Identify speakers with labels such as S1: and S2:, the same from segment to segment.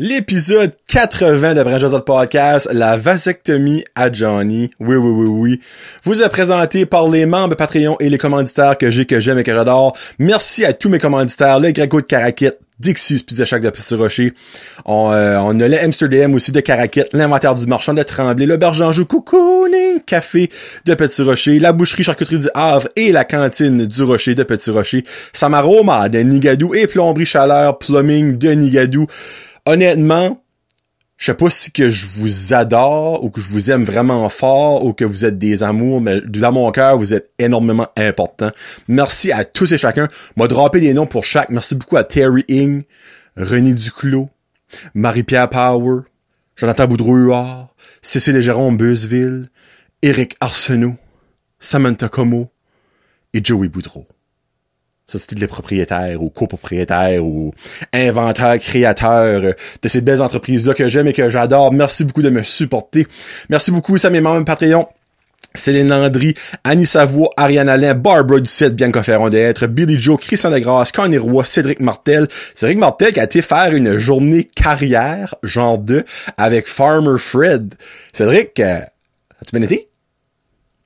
S1: L'épisode 80 de Brand Podcast, la vasectomie à Johnny. Oui, oui, oui, oui. Vous est présenté par les membres Patreon et les commanditaires que j'ai, que j'aime et que j'adore. Merci à tous mes commanditaires, le Greco de Caraquette, Dixie, Pizza Shack de Petit Rocher. On, euh, on a le Amsterdam aussi de Caraquette, l'inventaire du marchand de Tremblay, le Berge Cocooning Café de Petit Rocher, la boucherie charcuterie du Havre et la cantine du Rocher de Petit Rocher, Samaroma de Nigadou et Plomberie Chaleur Plumbing de Nigadou honnêtement, je sais pas si que je vous adore ou que je vous aime vraiment fort ou que vous êtes des amours, mais dans mon cœur, vous êtes énormément important. Merci à tous et chacun. M'a droppé des noms pour chaque. Merci beaucoup à Terry Ing, René Duclos, Marie-Pierre Power, Jonathan Boudreau-Huard, Cécile Jérôme Beuzeville, Eric Arsenault, Samantha Como et Joey Boudreau. Ça, c'était les propriétaires ou copropriétaires ou inventeurs, créateurs de ces belles entreprises-là que j'aime et que j'adore. Merci beaucoup de me supporter. Merci beaucoup à mes membres Patreon. Céline Landry, Annie Savoie, Ariane Alain, Barbara Ducette, Bianca Ferron d'être, Billy Joe, Christian Degrasse, Connie Roy, Cédric Martel. Cédric Martel qui a été faire une journée carrière, genre 2, avec Farmer Fred. Cédric, euh, as-tu bien été?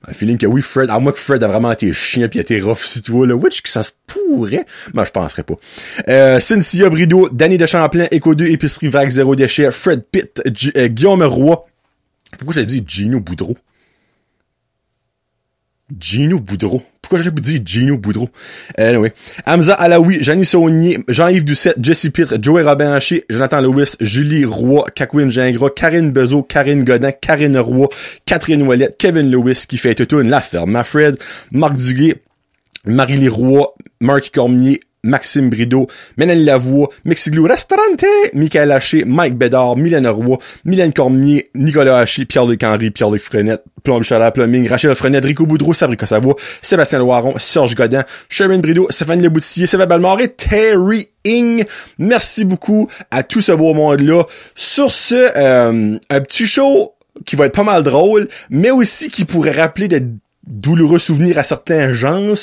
S1: Un feeling que oui, Fred, à moins que Fred a vraiment été chien pis été rough si tu vois, là, which que ça se pourrait, mais je penserais pas. Euh, Cynthia Brideau, Danny de Champlain, Echo 2, Épicerie Vague, Zéro Déchet, Fred Pitt, euh, Guillaume Roy. Pourquoi j'ai dit Gino Boudreau? Gino Boudreau. Pourquoi j'allais vous dire Gino Boudreau? Anyway. Hamza Alaoui, Janie Saunier, Jean-Yves Doucette, Jesse Pitre, Joey Robin Jonathan Lewis, Julie Roy, Kakwin Gingras, Karine Bezo, Karine Godin, Karine Roy, Catherine Ouellette, Kevin Lewis, qui fait tout une La Ferme, Mafred, Marc Duguay, Marie-Lee Roy, Marc Cormier, Maxime Brideau, Mélanie Lavoie, Mexiglou Restaurante, Michael Haché, Mike Bédard, Mylène Roy, Mylène Cormier, Nicolas Haché, Pierre-Luc Henry, Pierre-Luc Frenette, Plomb Chalard, Plumbing, Rachel Frenette, Rico Boudreau, Sabrica Savoie, Sébastien Loiron, Serge Godin, Sherman Brideau, Stéphane Leboutillier, Sébastien Balmore et Terry Ing. Merci beaucoup à tout ce beau monde-là. Sur ce, euh, un petit show qui va être pas mal drôle, mais aussi qui pourrait rappeler de douloureux souvenirs à certains gens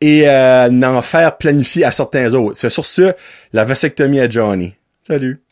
S1: et euh, n'en faire planifier à certains autres. C'est sur ce, la vasectomie à Johnny. Salut.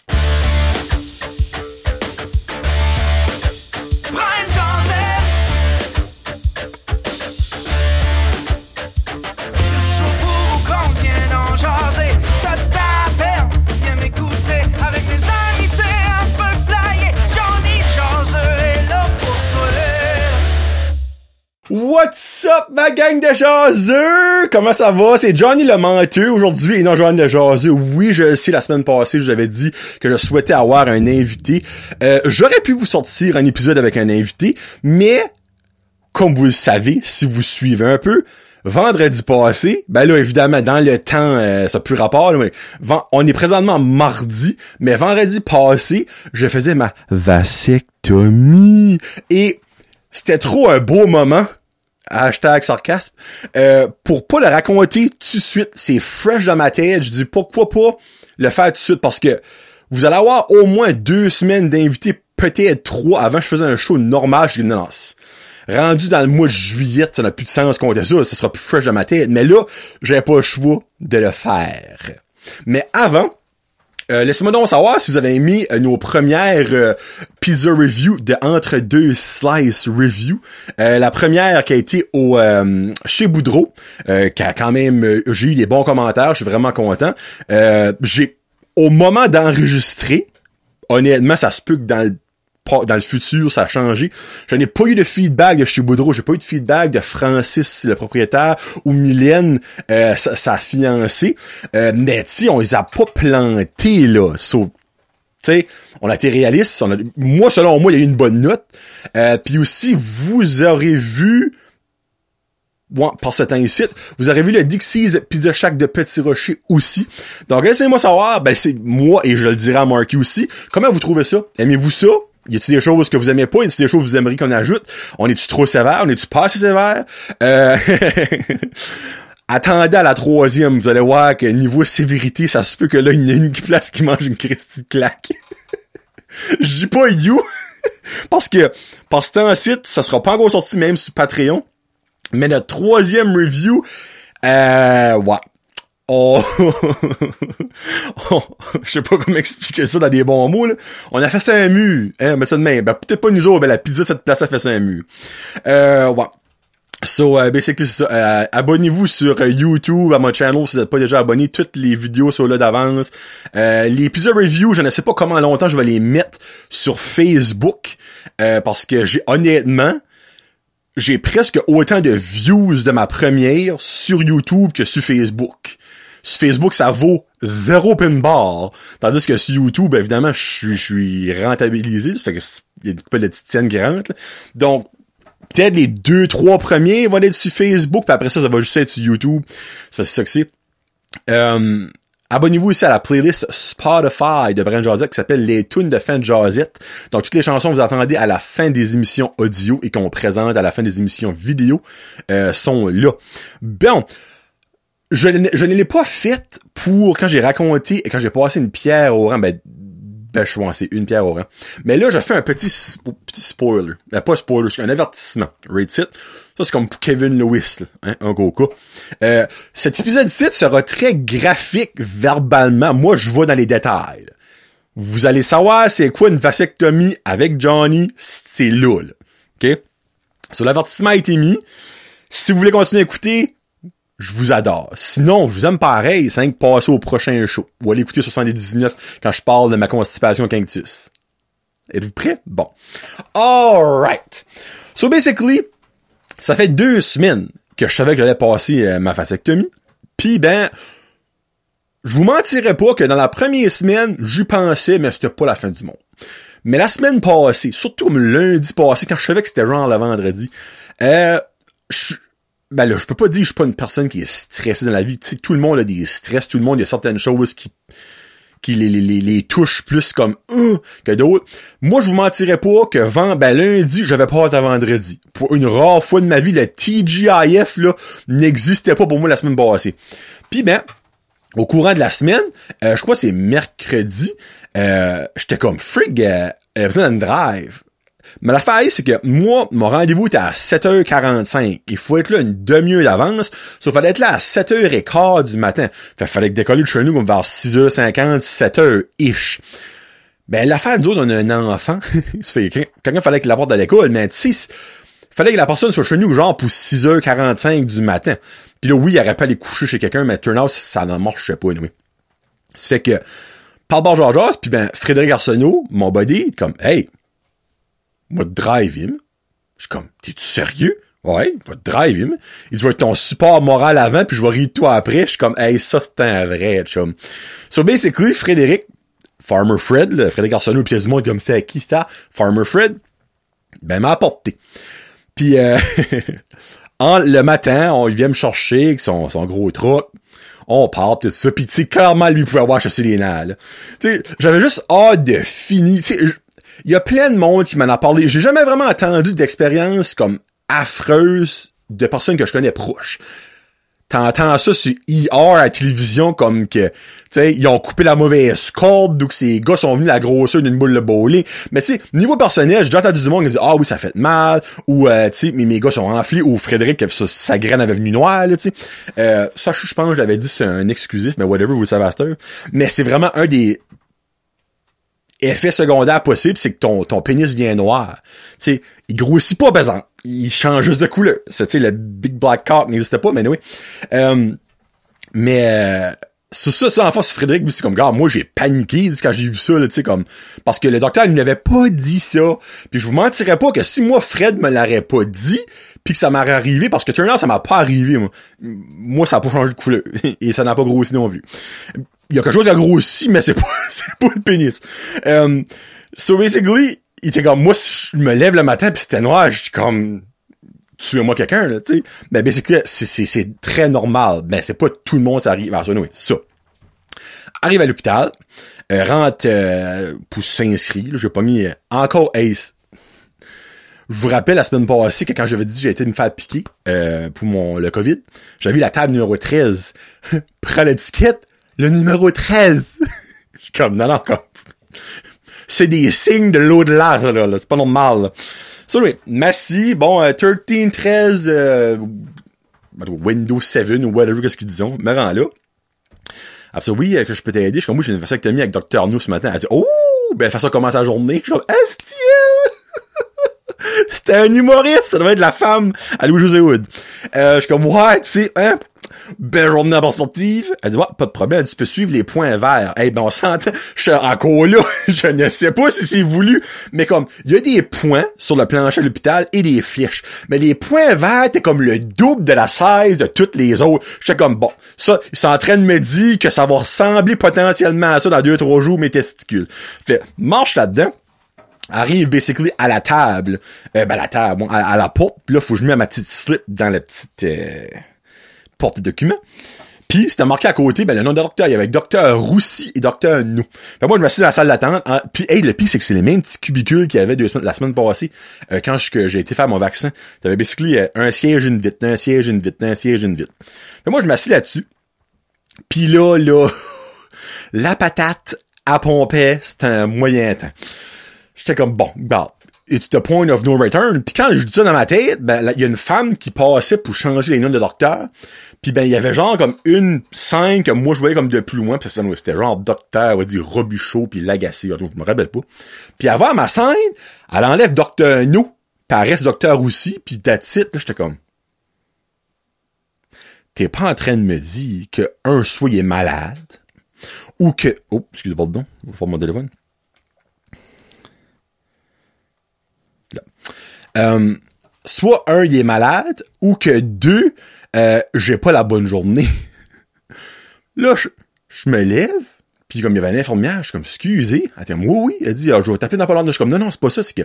S1: What's up, ma gang de jaseux? Comment ça va? C'est Johnny le menteux aujourd'hui et non Johnny le jaseux. Oui, je sais, la semaine passée, je vous avais dit que je souhaitais avoir un invité. Euh, J'aurais pu vous sortir un épisode avec un invité, mais comme vous le savez, si vous suivez un peu, vendredi passé, ben là, évidemment, dans le temps, euh, ça n'a plus rapport, mais on est présentement mardi, mais vendredi passé, je faisais ma vasectomie. Et c'était trop un beau moment. Hashtag sarcasme. Euh, pour pas le raconter tout de suite, c'est fresh dans ma tête. Je dis pourquoi pas le faire tout de suite parce que vous allez avoir au moins deux semaines d'invités, peut-être trois. Avant, je faisais un show normal. Je dis non. Rendu dans le mois de juillet, ça n'a plus de sens qu'on ça, ça sera plus fresh dans ma tête. Mais là, j'ai pas le choix de le faire. Mais avant, euh, Laissez-moi donc savoir si vous avez aimé euh, nos premières euh, pizza review de entre deux slice review. la première qui a été au chez Boudreau, qui a quand même j'ai eu des bons commentaires, je suis vraiment content. j'ai au moment d'enregistrer, honnêtement, ça se peut que dans le dans le futur, ça a changé. Je n'ai pas eu de feedback de chez Boudreau, j'ai pas eu de feedback de Francis, le propriétaire, ou Mylène, euh, sa, fiancée. Euh, mais tu on les a pas plantés, là. So, sais, on a été réaliste. moi, selon moi, il y a eu une bonne note. Euh, Puis aussi, vous aurez vu, bon, par ce temps ici, vous aurez vu le Dixie's Pizza Shack de Petit Rocher aussi. Donc, laissez-moi savoir, ben c'est moi, et je le dirai à Marky aussi, comment vous trouvez ça? Aimez-vous ça? Y a-t-il des choses que vous aimez pas? Y a-t-il des choses que vous aimeriez qu'on ajoute? On est-tu trop sévère? On est-tu pas assez sévère? Euh... Attendez à la troisième, vous allez voir que niveau sévérité, ça se peut que là, il y a une place qui mange une Christie claque. Je dis pas you, parce que, parce que un site, ça sera pas encore sorti même sur Patreon. Mais notre troisième review, euh, ouais. on, je sais pas comment expliquer ça dans des bons mots, là. On a fait ça un mur, hein, mais ça de même. Ben, peut-être pas nous autres, ben, la pizza, cette place a fait ça un mur. Euh, ouais. So, uh, basically, c'est ça. Euh, abonnez-vous sur euh, YouTube, à mon channel, si vous n'êtes pas déjà abonné. Toutes les vidéos sont là d'avance. Euh, les épisodes review, je ne sais pas comment longtemps je vais les mettre sur Facebook. parce que j'ai, honnêtement, j'ai presque autant de views de ma première sur YouTube que sur Facebook. Sur Facebook, ça vaut zéro pinball. Tandis que sur YouTube, évidemment, je suis, rentabilisé. Ça fait que y a pas de scènes qui rentrent. Donc, peut-être les deux, trois premiers vont être sur Facebook, puis après ça, ça va juste être sur YouTube. Ça, c'est ça que c'est. Euh, Abonnez-vous aussi à la playlist Spotify de Brand Josette qui s'appelle Les Tunes de de Josette. Donc, toutes les chansons que vous entendez à la fin des émissions audio et qu'on présente à la fin des émissions vidéo euh, sont là. Bon, je, ne l'ai pas faite pour quand j'ai raconté et quand j'ai passé une pierre au rang, ben, ben, je c'est une pierre au rang. Mais là, je fais un petit, spoiler. Ben, pas spoiler, c'est un avertissement. Rate it. Ça, c'est comme Kevin Lewis, hein, un gros. Euh, cet épisode-ci sera très graphique verbalement. Moi, je vais dans les détails. Vous allez savoir c'est quoi une vasectomie avec Johnny. C'est là, OK? Sur l'avertissement a été mis. Si vous voulez continuer à écouter, je vous adore. Sinon, je vous aime pareil, c'est que passer au prochain show. Ou aller écouter 79 quand je parle de ma constipation quintus. Êtes-vous prêts? Bon. Alright. So basically, ça fait deux semaines que je savais que j'allais passer euh, ma vasectomie. Puis ben, je vous mentirais pas que dans la première semaine, j'y pensais, mais c'était pas la fin du monde. Mais la semaine passée, surtout le lundi passé, quand je savais que c'était genre le vendredi, euh, je, ben là, je peux pas dire que je suis pas une personne qui est stressée dans la vie. Tu sais, tout le monde a des stress, tout le monde, a certaines choses qui qui les, les, les, touchent plus comme euh, que d'autres. Moi, je vous mentirais pas que vent, ben lundi, j'avais pas hâte à vendredi. Pour une rare fois de ma vie, le TGIF là n'existait pas pour moi la semaine passée. Puis ben, au courant de la semaine, euh, je crois que c'est mercredi, euh, j'étais comme frig, euh, besoin d'un drive. Mais la faille, c'est que moi, mon rendez-vous était à 7h45. Il faut être là une demi-heure d'avance. Sauf fallait être là à 7h15 du matin. Fait fallait que décoller de chez nous comme vers 6h50, 7h-ish. Ben, l'affaire, nous autres, on a un enfant. quelqu'un fallait qu'il l'apporte à l'école, mais tu sais, fallait que la personne soit chez nous genre pour 6h45 du matin. Puis là, oui, il aurait pas aller coucher chez quelqu'un, mais turn out, ça n'en marchait pas, oui. Ça fait que, par bord Georges, puis ben, Frédéric Arsenault, mon buddy, comme, hey, moi, drive him. Je suis comme, t'es-tu sérieux? Ouais, va drive him. Il dit, je vais être ton support moral avant, puis je vais rire de toi après. Je suis comme, hey, ça, c'est un vrai, chum. So, basically, Frédéric, Farmer Fred, là, Frédéric Arsenault, puis du monde qui me fait, qui ça? Farmer Fred, ben, m'a apporté. Puis, euh, en, le matin, on, il vient me chercher avec son, son gros truck on part tout ça puis tu sais clairement lui pouvait avoir chassé les nains tu sais j'avais juste hâte de finir il y a plein de monde qui m'en a parlé. J'ai jamais vraiment entendu d'expérience comme affreuse de personnes que je connais proches. T'entends ça sur ER à la télévision comme que, tu sais, ils ont coupé la mauvaise corde, donc ces gars sont venus la grosseur d'une boule de bowling. Mais tu sais, niveau personnel, j'ai déjà entendu du monde qui dit ah oui ça fait mal, ou euh, tu sais, mes, gars sont enflés, ou Frédéric sa, graine avait venu noire, tu sais. Euh, ça, je pense, je l'avais dit, c'est un exclusif, mais whatever, vous le savez à Mais c'est vraiment un des effet secondaire possible, c'est que ton, ton pénis vient noir. Tu sais, il grossit pas, par. Il change juste de couleur. Tu sais, le Big Black Cock n'existait pas, mais oui. Euh, mais euh, c'est ça, ça, en face, Frédéric, c'est comme, gars, moi, j'ai paniqué quand j'ai vu ça, tu sais, comme, parce que le docteur, il n'avait pas dit ça. Puis je vous mentirais pas que si moi, Fred me l'aurait pas dit, puis que ça m'aurait arrivé, parce que Turner, ça m'a pas arrivé, moi. Moi, ça a pas changé de couleur. Et ça n'a pas grossi non plus il y a quelque chose qui a grossi, mais c'est pas, c'est pas le pénis. Um, so basically, il était comme, moi, si je me lève le matin pis c'était noir, je suis comme, tuez-moi quelqu'un, là, tu sais. Mais basically, c'est, c'est, c'est très normal. Ben, c'est pas tout le monde, ça arrive. à ça, oui, ça. Arrive à l'hôpital, euh, rentre euh, pour s'inscrire, j'ai pas mis euh, encore Ace. Je vous rappelle la semaine passée que quand j'avais dit que j'ai été me faire piquer euh, pour mon le COVID, j'avais vu la table numéro 13. Prends l'étiquette, le numéro 13. Je suis comme, non, non, comme, c'est des signes de l'au-delà, là, là. c'est pas normal. So, oui, merci. Bon, 13, euh, 13, euh, Windows 7 ou whatever, qu'est-ce qu'ils disent, me rend là. Elle dit, oui, que je peux t'aider. Je suis comme, oui, j'ai une vasectomie avec Dr. Nou ce matin. Elle dit, oh, ben, ça commence la journée? Je suis comme, C'était un humoriste, ça devait être la femme à Louis-José Wood. Euh, je suis comme, ouais, tu sais, hein, belle journée en sportive. Elle dit, pas de problème. Tu peux suivre les points verts. Eh ben, on s'entend. Je suis encore là. Je ne sais pas si c'est voulu. Mais comme, il y a des points sur le plancher de l'hôpital et des fiches. Mais les points verts, t'es comme le double de la size de toutes les autres. J'étais comme, bon, ça, ils sont en train de me dire que ça va ressembler potentiellement à ça dans deux, trois jours, mes testicules. Fait, marche là-dedans arrive basically à la table, euh, ben la table, bon, à, la porte, puis là faut que je mette ma petite slip dans la petite euh, porte de documents. Puis c'était marqué à côté, ben le nom de docteur, il y avait docteur Roussy et docteur Nou. Fait moi je me dans la salle d'attente. Puis hey, le pire c'est que c'est les mêmes petits cubicules qu'il y avait deux semaines, la semaine passée euh, quand j'ai été faire mon vaccin. T'avais basically euh, un siège une vitre, un siège une vitre, un siège une vitre. Fait moi je m'assis là-dessus. Puis là là la patate à pomper, c'était un moyen temps j'étais comme, bon, bah, it's the point of no return. Puis quand je dis ça dans ma tête, ben, il y a une femme qui passait pour changer les noms de docteur. Puis ben, il y avait genre comme une scène que moi je voyais comme de plus loin. Puis c'était genre docteur, on va dire Robuchot, puis Lagacé. Je me rappelle pas. Puis avant ma scène, elle enlève docteur No, puis elle docteur aussi, puis it. Là, j'étais comme... T'es pas en train de me dire que un soit est malade, ou que... Oh, excusez-moi, pardon, je vais faire mon téléphone. Euh, soit un, il est malade, ou que deux, euh, j'ai pas la bonne journée. là, je, me lève, puis comme il y avait une infirmière, je suis comme, excusez. Elle dit, oui, oui. Elle dit, ah, je vais t'appeler dans pas longtemps. Je suis comme, non, non, c'est pas ça, c'est que,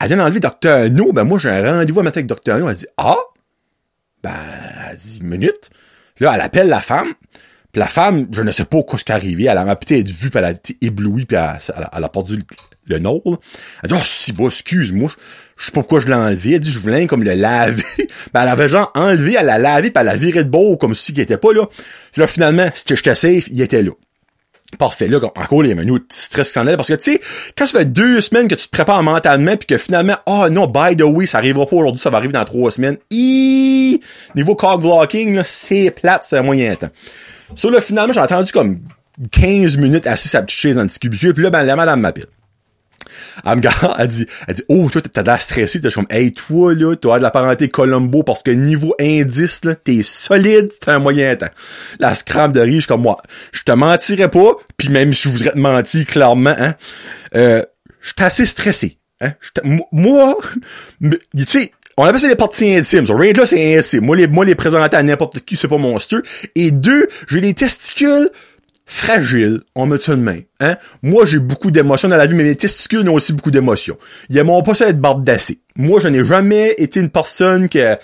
S1: elle vient d'enlever Docteur No, ben moi, j'ai un rendez-vous à matin avec Docteur No. Elle dit, ah, ben, elle dit, minute. Là, elle appelle la femme. Puis la femme, je ne sais pas quoi ce qui est arrivé. Elle a peut-être vu, puis elle a été éblouie, puis elle, elle, a perdu le nord. Elle dit, oh, si, bon, excuse-moi, je, sais pas pourquoi je l'ai enlevé. Elle dit, je voulais comme le laver. ben, elle avait genre enlevé, elle l'a lavé, puis elle l'a viré de beau, comme si il était pas là. Puis là, finalement, c'était j'étais safe, il était là. Parfait, là, encore les menus stress est parce que, tu sais, quand ça fait deux semaines que tu te prépares mentalement, puis que finalement, oh non, by the way, ça arrivera pas aujourd'hui, ça va arriver dans trois semaines. Iiii, niveau cog blocking, c'est plate, c'est un moyen temps. Sur là, finalement, j'ai attendu comme 15 minutes assis sa petite chaise dans le petit cubicule, puis là, ben, la madame m'appelle. Elle me regarde, elle dit, elle dit, oh, toi, t'as l'air stressé. T'es comme, hey, toi, là, t'as de la parenté Colombo parce que niveau indice, là, t'es solide, t'as un moyen temps. La scram de riche comme moi. Je te mentirais pas, puis même si je voudrais te mentir clairement, hein, euh, je suis assez stressé. Hein? Moi, tu sais, on appelle ça les parties intimes. Rien là, c'est intime. Moi, les, moi, les présenter à n'importe qui, c'est pas monstrueux. Et deux, j'ai les testicules fragile, on me tient une main. Hein? Moi, j'ai beaucoup d'émotions dans la vie, mais mes testicules ont aussi beaucoup d'émotions. Ils m'ont pas ça être barbe d'acier. Moi, je n'ai jamais été une personne que...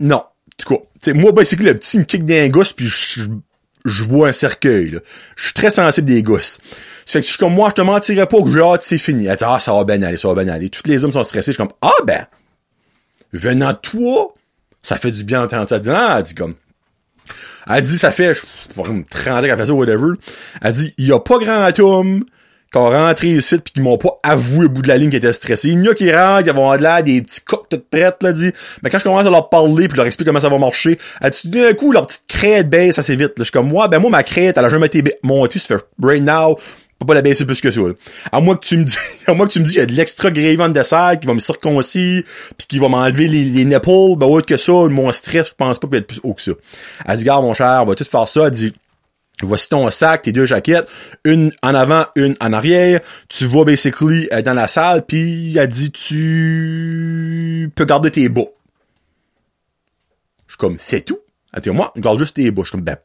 S1: Non. En tout cas, moi, que le petit me kick d'un gosse, puis je, je, vois un cercueil. Je suis très sensible des gosses. Fait que je comme moi, je te mentirais pas que j'ai hâte, c'est fini. Elle dit, ah, ça va bien aller, ça va bien aller. Tous les hommes sont stressés. Je suis comme, ah ben, venant de toi, ça fait du bien d'entendre ça. Elle dit, ah, elle comme, elle dit, ça fait, je pas, 30 ans qu'elle fait ça, whatever. Elle dit, il y a pas grand homme qui ont rentré ici pis qui m'ont pas avoué au bout de la ligne qu'ils étaient stressés. Il y en a qui rentrent, qui vont de là des petits coques toutes prêtes, là, dit. Mais quand je commence à leur parler puis leur expliquer comment ça va marcher, elle dit, d'un coup, leur petite crête baisse assez vite, là. Je suis comme, moi, ben, moi, ma crête, elle a jamais été montée, ça fait right now, peux pas la baisser plus que ça. À moins que tu me dis, à moins que tu me dis, il y a de l'extra gravy de dessert qui va me circoncire, puis qui va m'enlever les, les nipples, ben autre que ça, mon stress, je pense pas peut être plus haut que ça. Elle dit, garde mon cher, on va tout faire ça. Elle dit, voici ton sac, tes deux jaquettes, une en avant, une en arrière. Tu vas basically euh, dans la salle, puis elle dit, tu peux garder tes bas. Je suis comme, c'est tout? Elle dit, moi, garde juste tes bas. Je suis comme, ben,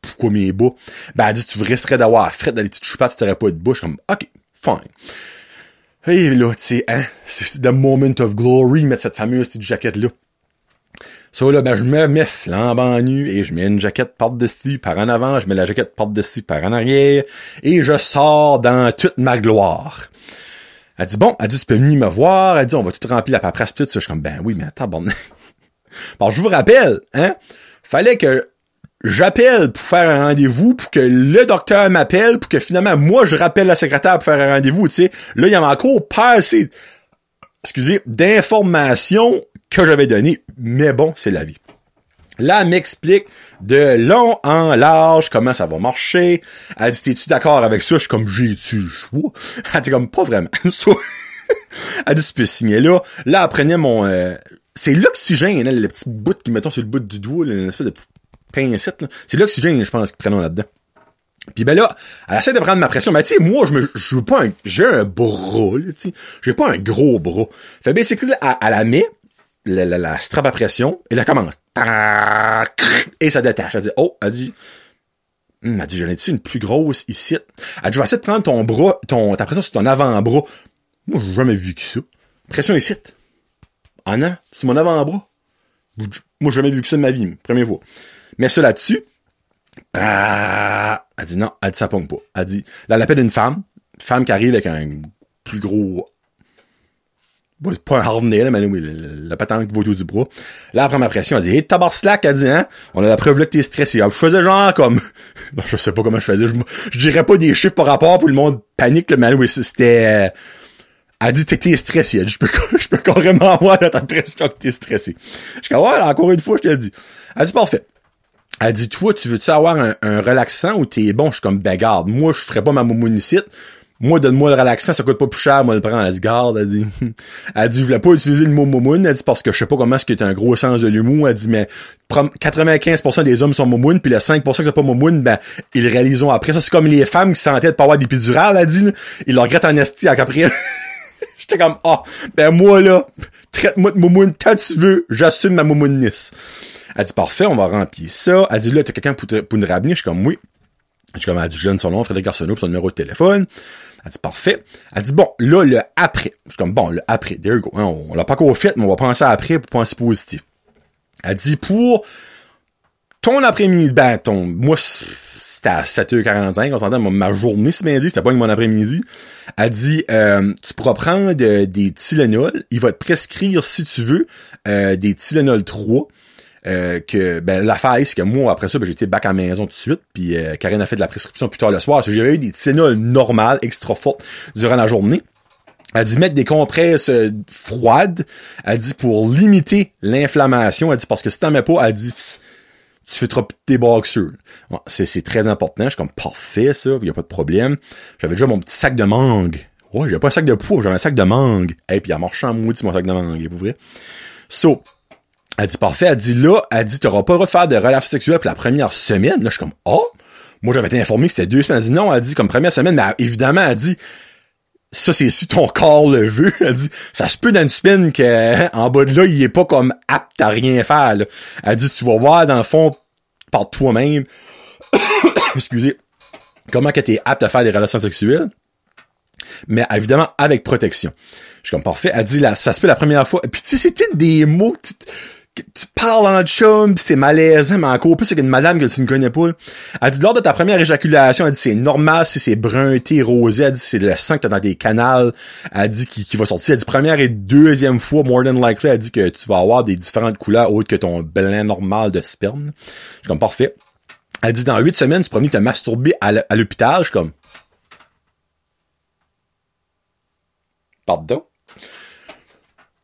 S1: pourquoi mes bas? Ben, elle dit, tu risquerais d'avoir fret dans les petites choupates si t'aurais pas de bouche. Comme, ok, fine. Et là, tu sais, hein, c'est the moment of glory, mettre cette fameuse petite jaquette-là. Ça, là, ben, je me mets flambant nu et je mets une jaquette par-dessus, par en avant, je mets la jaquette par-dessus, par en arrière, et je sors dans toute ma gloire. Elle dit, bon, elle dit, tu peux venir me voir, elle dit, on va tout remplir la paperasse, tout ça. Je suis comme, ben oui, mais attends, bon. bon, je vous rappelle, hein, fallait que j'appelle pour faire un rendez-vous, pour que le docteur m'appelle, pour que finalement, moi, je rappelle la secrétaire pour faire un rendez-vous, tu sais. Là, il y avait encore pas assez, excusez, d'informations que j'avais données. Mais bon, c'est la vie. Là, elle m'explique de long en large comment ça va marcher. Elle dit, t'es-tu d'accord avec ça? Je suis comme, j'ai-tu choix? Elle dit comme, pas vraiment. elle dit, tu peux signer là. Là, elle prenait mon... Euh, c'est l'oxygène, hein, le petit bout qui mettons sur le bout du doigt, une espèce de petite pincette. C'est l'oxygène, je pense, qu'ils prennent là-dedans. Puis ben là, elle essaie de prendre ma pression. Mais tu sais, moi, je me, je veux pas un, j'ai un bras, tu sais. J'ai pas un gros bras. Fait basically, elle, elle la met, la, la, la strap à pression, et elle commence. Et ça détache. Elle dit, oh, elle dit, hum, elle dit, j'en ai-tu une plus grosse ici? Elle dit, je vais essayer de prendre ton bras, ton, ta pression sur ton avant-bras. Moi, j'ai jamais vu que ça. Pression ici. Ah non, c'est mon avant-bras. Moi, j'ai jamais vu que ça de ma vie, première fois. Mais ça là-dessus, ah, elle dit non, elle dit ça pogne pas. Elle dit, là, elle appelle une femme, une femme qui arrive avec un plus gros, pas un harnais, là, mais oui, la, patente qui va autour du bras. Là, après ma pression, elle dit, hey, slack, elle dit, hein, on a la preuve là que t'es stressé. je faisais genre comme, je sais pas comment je faisais, je, dirais pas des chiffres par rapport pour le monde panique, mais oui, c'était, elle dit, t'es stressé. Elle dit, je peux, je peux carrément voir dans ta pression que t'es stressé. Je dis, ouais, encore une fois, je te le dis. Elle dit, parfait. Elle dit, toi, tu veux-tu avoir un, relaxant ou t'es bon? Je suis comme, ben garde, moi, je ferais pas ma moumonicite. Moi, donne-moi le relaxant, ça coûte pas plus cher, moi, le prendre. Elle dit, garde, elle dit, elle dit, je voulais pas utiliser le mot moumoune. Elle dit, parce que je sais pas comment est-ce que t'as un gros sens de l'humour. Elle dit, mais 95% des hommes sont moumounes, puis les 5% qui sont pas moumounes, ben, ils le réalisent après. Ça, c'est comme les femmes qui sentaient de pas avoir d'épidurale, elle dit, ils le regrettent en esti à après. J'étais comme, ah, ben moi, là, traite-moi de moumoune quand tu veux, j'assume ma moumouneness. Elle dit, parfait, on va remplir ça. Elle dit, là, t'as quelqu'un pour, pour nous ramener? Je suis comme, oui. Je suis comme, elle dit, je donne son nom, Frédéric Arsenault, son numéro de téléphone. Elle dit, parfait. Elle dit, bon, là, le après. Je suis comme, bon, le après, there you go. Hein, on, l'a pas encore fait, mais on va penser après pour penser positif. Elle dit, pour ton après-midi, ben, ton, moi, c'était à 7h45, on s'entend, ma journée, bien dit, c'était pas mon après-midi. Elle dit, euh, tu pourras prendre des Tylenol, il va te prescrire, si tu veux, euh, des Tylenol 3, euh, que ben l'affaire c'est que moi après ça ben, j'étais back à la maison tout de suite puis euh, Karine a fait de la prescription plus tard le soir j'avais eu des Tylenol normales extra fortes durant la journée elle dit mettre des compresses euh, froides elle dit pour limiter l'inflammation elle dit parce que si t'en mets pas elle dit tu fais trop tes boxeurs. c'est, très important. Je suis comme parfait, ça, il y a pas de problème. J'avais déjà mon petit sac de mangue. Ouais, j'avais pas un sac de poids, j'avais un sac de mangue. Et puis, elle marche en maudit, mon sac de mangue, pour vrai. So, elle dit parfait, elle dit là, elle dit t'auras pas le droit de faire de relations sexuelles pour la première semaine. Là, je suis comme oh, moi j'avais été informé que c'était deux semaines. Elle dit non, elle dit comme première semaine, mais évidemment elle dit ça c'est si ton corps le veut. Elle dit ça se peut dans une semaine que en bas de là il est pas comme apte à rien faire. Là. Elle dit tu vas voir dans le fond par toi-même. Excusez. Comment que t'es apte à faire des relations sexuelles? Mais évidemment avec protection. Je suis comme parfait. Elle dit là, ça se peut la première fois. Puis tu sais, c'était des mots tu parles en chum, pis c'est malaisant, mais encore plus c'est une madame que tu ne connais pas. Elle dit, lors de ta première éjaculation, elle dit, c'est normal si c'est brunté, rosé, elle dit, c'est le sang que t'as dans des canals, elle dit, qui, qui va sortir. Elle dit, première et deuxième fois, more than likely, elle dit que tu vas avoir des différentes couleurs autres que ton blanc normal de sperme. Je suis comme, parfait. Elle dit, dans huit semaines, tu promis de te masturber à l'hôpital. Je suis comme, pardon?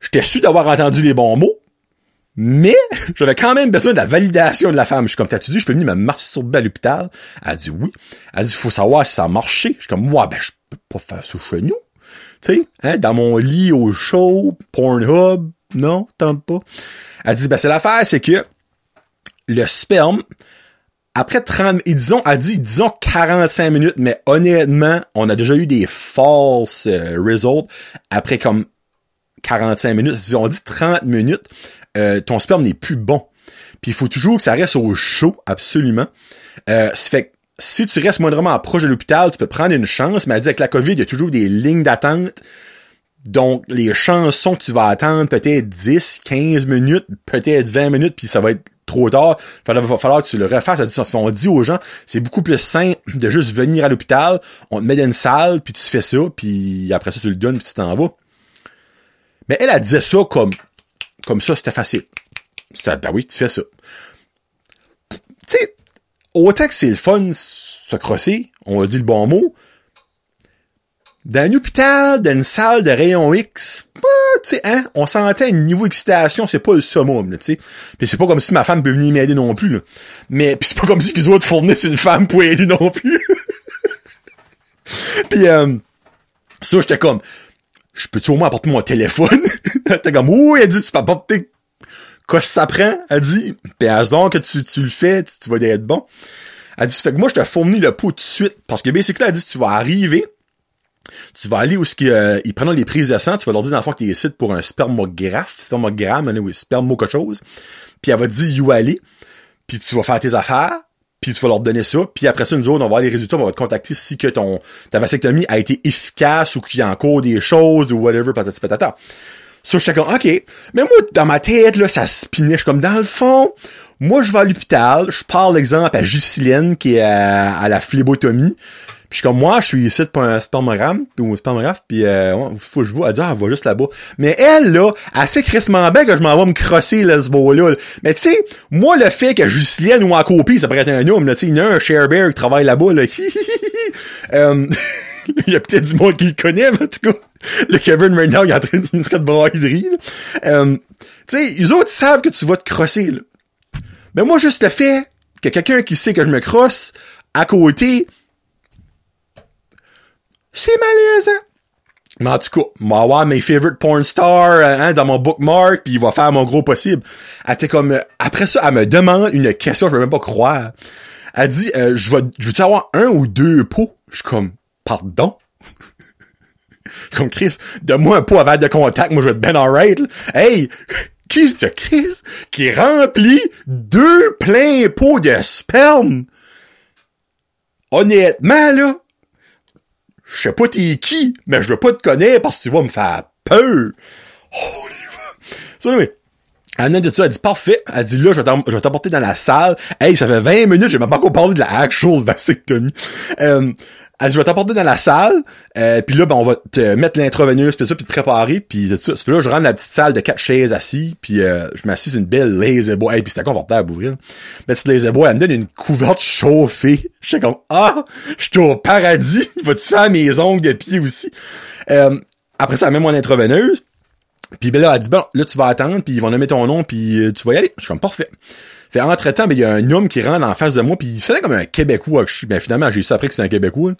S1: J'étais su d'avoir entendu les bons mots, mais j'avais quand même besoin de la validation de la femme. Je suis comme, t'as-tu dit, je peux venir me masturber à l'hôpital? Elle dit oui. Elle dit, faut savoir si ça a marché. Je suis comme, moi, ben, je peux pas faire ça chez nous. Tu sais, hein, dans mon lit au show, Pornhub, non, tente pas. Elle dit, ben, c'est l'affaire, c'est que le sperme, après 30, et disons, elle dit, disons 45 minutes, mais honnêtement, on a déjà eu des false euh, results après comme 45 minutes. On dit 30 minutes, euh, ton sperme n'est plus bon. Puis il faut toujours que ça reste au chaud, absolument. Euh, ça fait que si tu restes moindrement proche de l'hôpital, tu peux prendre une chance, mais elle dit avec la COVID, il y a toujours des lignes d'attente. Donc, les chansons tu vas attendre, peut-être 10, 15 minutes, peut-être 20 minutes, puis ça va être trop tard. Il va falloir que tu le refasses. Elle dit, on dit aux gens, c'est beaucoup plus simple de juste venir à l'hôpital, on te met dans une salle, puis tu fais ça, puis après ça, tu le donnes, puis tu t'en vas. Mais elle, a dit ça comme comme ça, c'était facile. C'était, ben oui, tu fais ça. Tu sais, autant que c'est le fun, se crosser, on a dit le bon mot, dans un hôpital, dans une salle de rayon X, bah, tu sais, hein, on s'entend, niveau excitation, c'est pas le summum, tu sais. Puis c'est pas comme si ma femme peut venir m'aider non plus, là. Mais, pis c'est pas comme si les autres fournissent une femme pour aider non plus. puis, euh, ça, j'étais comme, je peux-tu au moins apporter mon téléphone? T'es comme, oui, elle dit, tu peux apporter quoi ça prend? Elle dit, pis à donc que tu, tu le fais, tu, tu vas être bon. Elle dit, fait que moi, je te fournis le pot tout de suite. Parce que basically, elle dit, tu vas arriver, tu vas aller où ce euh, ils prennent les prises de sang, tu vas leur dire dans le fond que tu es ici pour un spermographe, spermogramme, oui, spermo quelque chose. Puis elle va dire où aller. Puis tu vas faire tes affaires. Puis tu vas leur donner ça. Puis après ça, nous autres, on va voir les résultats, on va te contacter si que ton ta vasectomie a été efficace ou qu'il y a encore des choses ou whatever, patati patata. Ça, j'étais comme, OK. Mais moi, dans ma tête, là, ça spinait. Je comme, dans le fond, moi, je vais à l'hôpital, je parle, exemple, à Justine, qui est à, la phlébotomie. Puis je suis comme, moi, je suis ici pour un spermogramme, ou un spermographe, puis euh, faut je vois, elle dit, ah, elle va juste là-bas. Mais elle, là, elle sait crissement que je m'en vais me crosser, là, ce beau-là. Mais tu sais, moi, le fait que Justine ou en copie, ça pourrait être un homme, là, tu sais, il y a un Bear qui travaille là-bas, là. euh, il y a peut-être du monde qui le connaît, mais en tout cas, le Kevin maintenant, il est en train, il est en train de brailler. Euh, tu sais, les autres savent que tu vas te crosser, là. Mais moi, juste le fait que quelqu'un qui sait que je me crosse à côté, c'est malaisant. Mais en tout cas, moi avoir mes favorite porn stars hein, dans mon bookmark, puis il va faire mon gros possible. Elle était comme après ça, elle me demande une question, je peux même pas croire. Elle dit euh, je vais je veux avoir un ou deux pots? Je suis comme pardon? comme Chris, donne-moi un pot avant de contact, moi je vais être ben alright. Hey, qui c'est Chris qui remplit deux pleins pots de sperme? Honnêtement, là, je sais pas t'es qui, mais je veux pas te connaître parce que tu vas me faire peur. Holy fuck. So, anyway, elle a dit ça, elle dit parfait. Elle dit là, je vais t'apporter dans la salle. Hey, ça fait 20 minutes, j'ai même pas encore parlé de la actual vasectomie. Euh, elle dit, je vais t'apporter dans la salle, euh, puis là, ben, on va te mettre l'intraveineuse, puis ça, puis te préparer, puis tout ça. là, je rentre dans la petite salle de quatre chaises assis, puis euh, je m'assis sur une belle lazy boy. Hey, puis c'était confortable à ouvrir. Mais cette lazy boy, elle me donne une couverte chauffée. J'étais comme, ah, je suis au paradis. Vas-tu faire mes ongles de pied aussi? Euh, après ça, elle met mon intraveineuse. Puis ben là, elle dit, bon, là, tu vas attendre, puis ils vont nommer ton nom, puis euh, tu vas y aller. Je suis comme, parfait. Fait entre-temps, ben, il y a un homme qui rentre en face de moi, puis il sonnait comme un Québécois. Ben, finalement, j'ai su après que c'est un Québécois.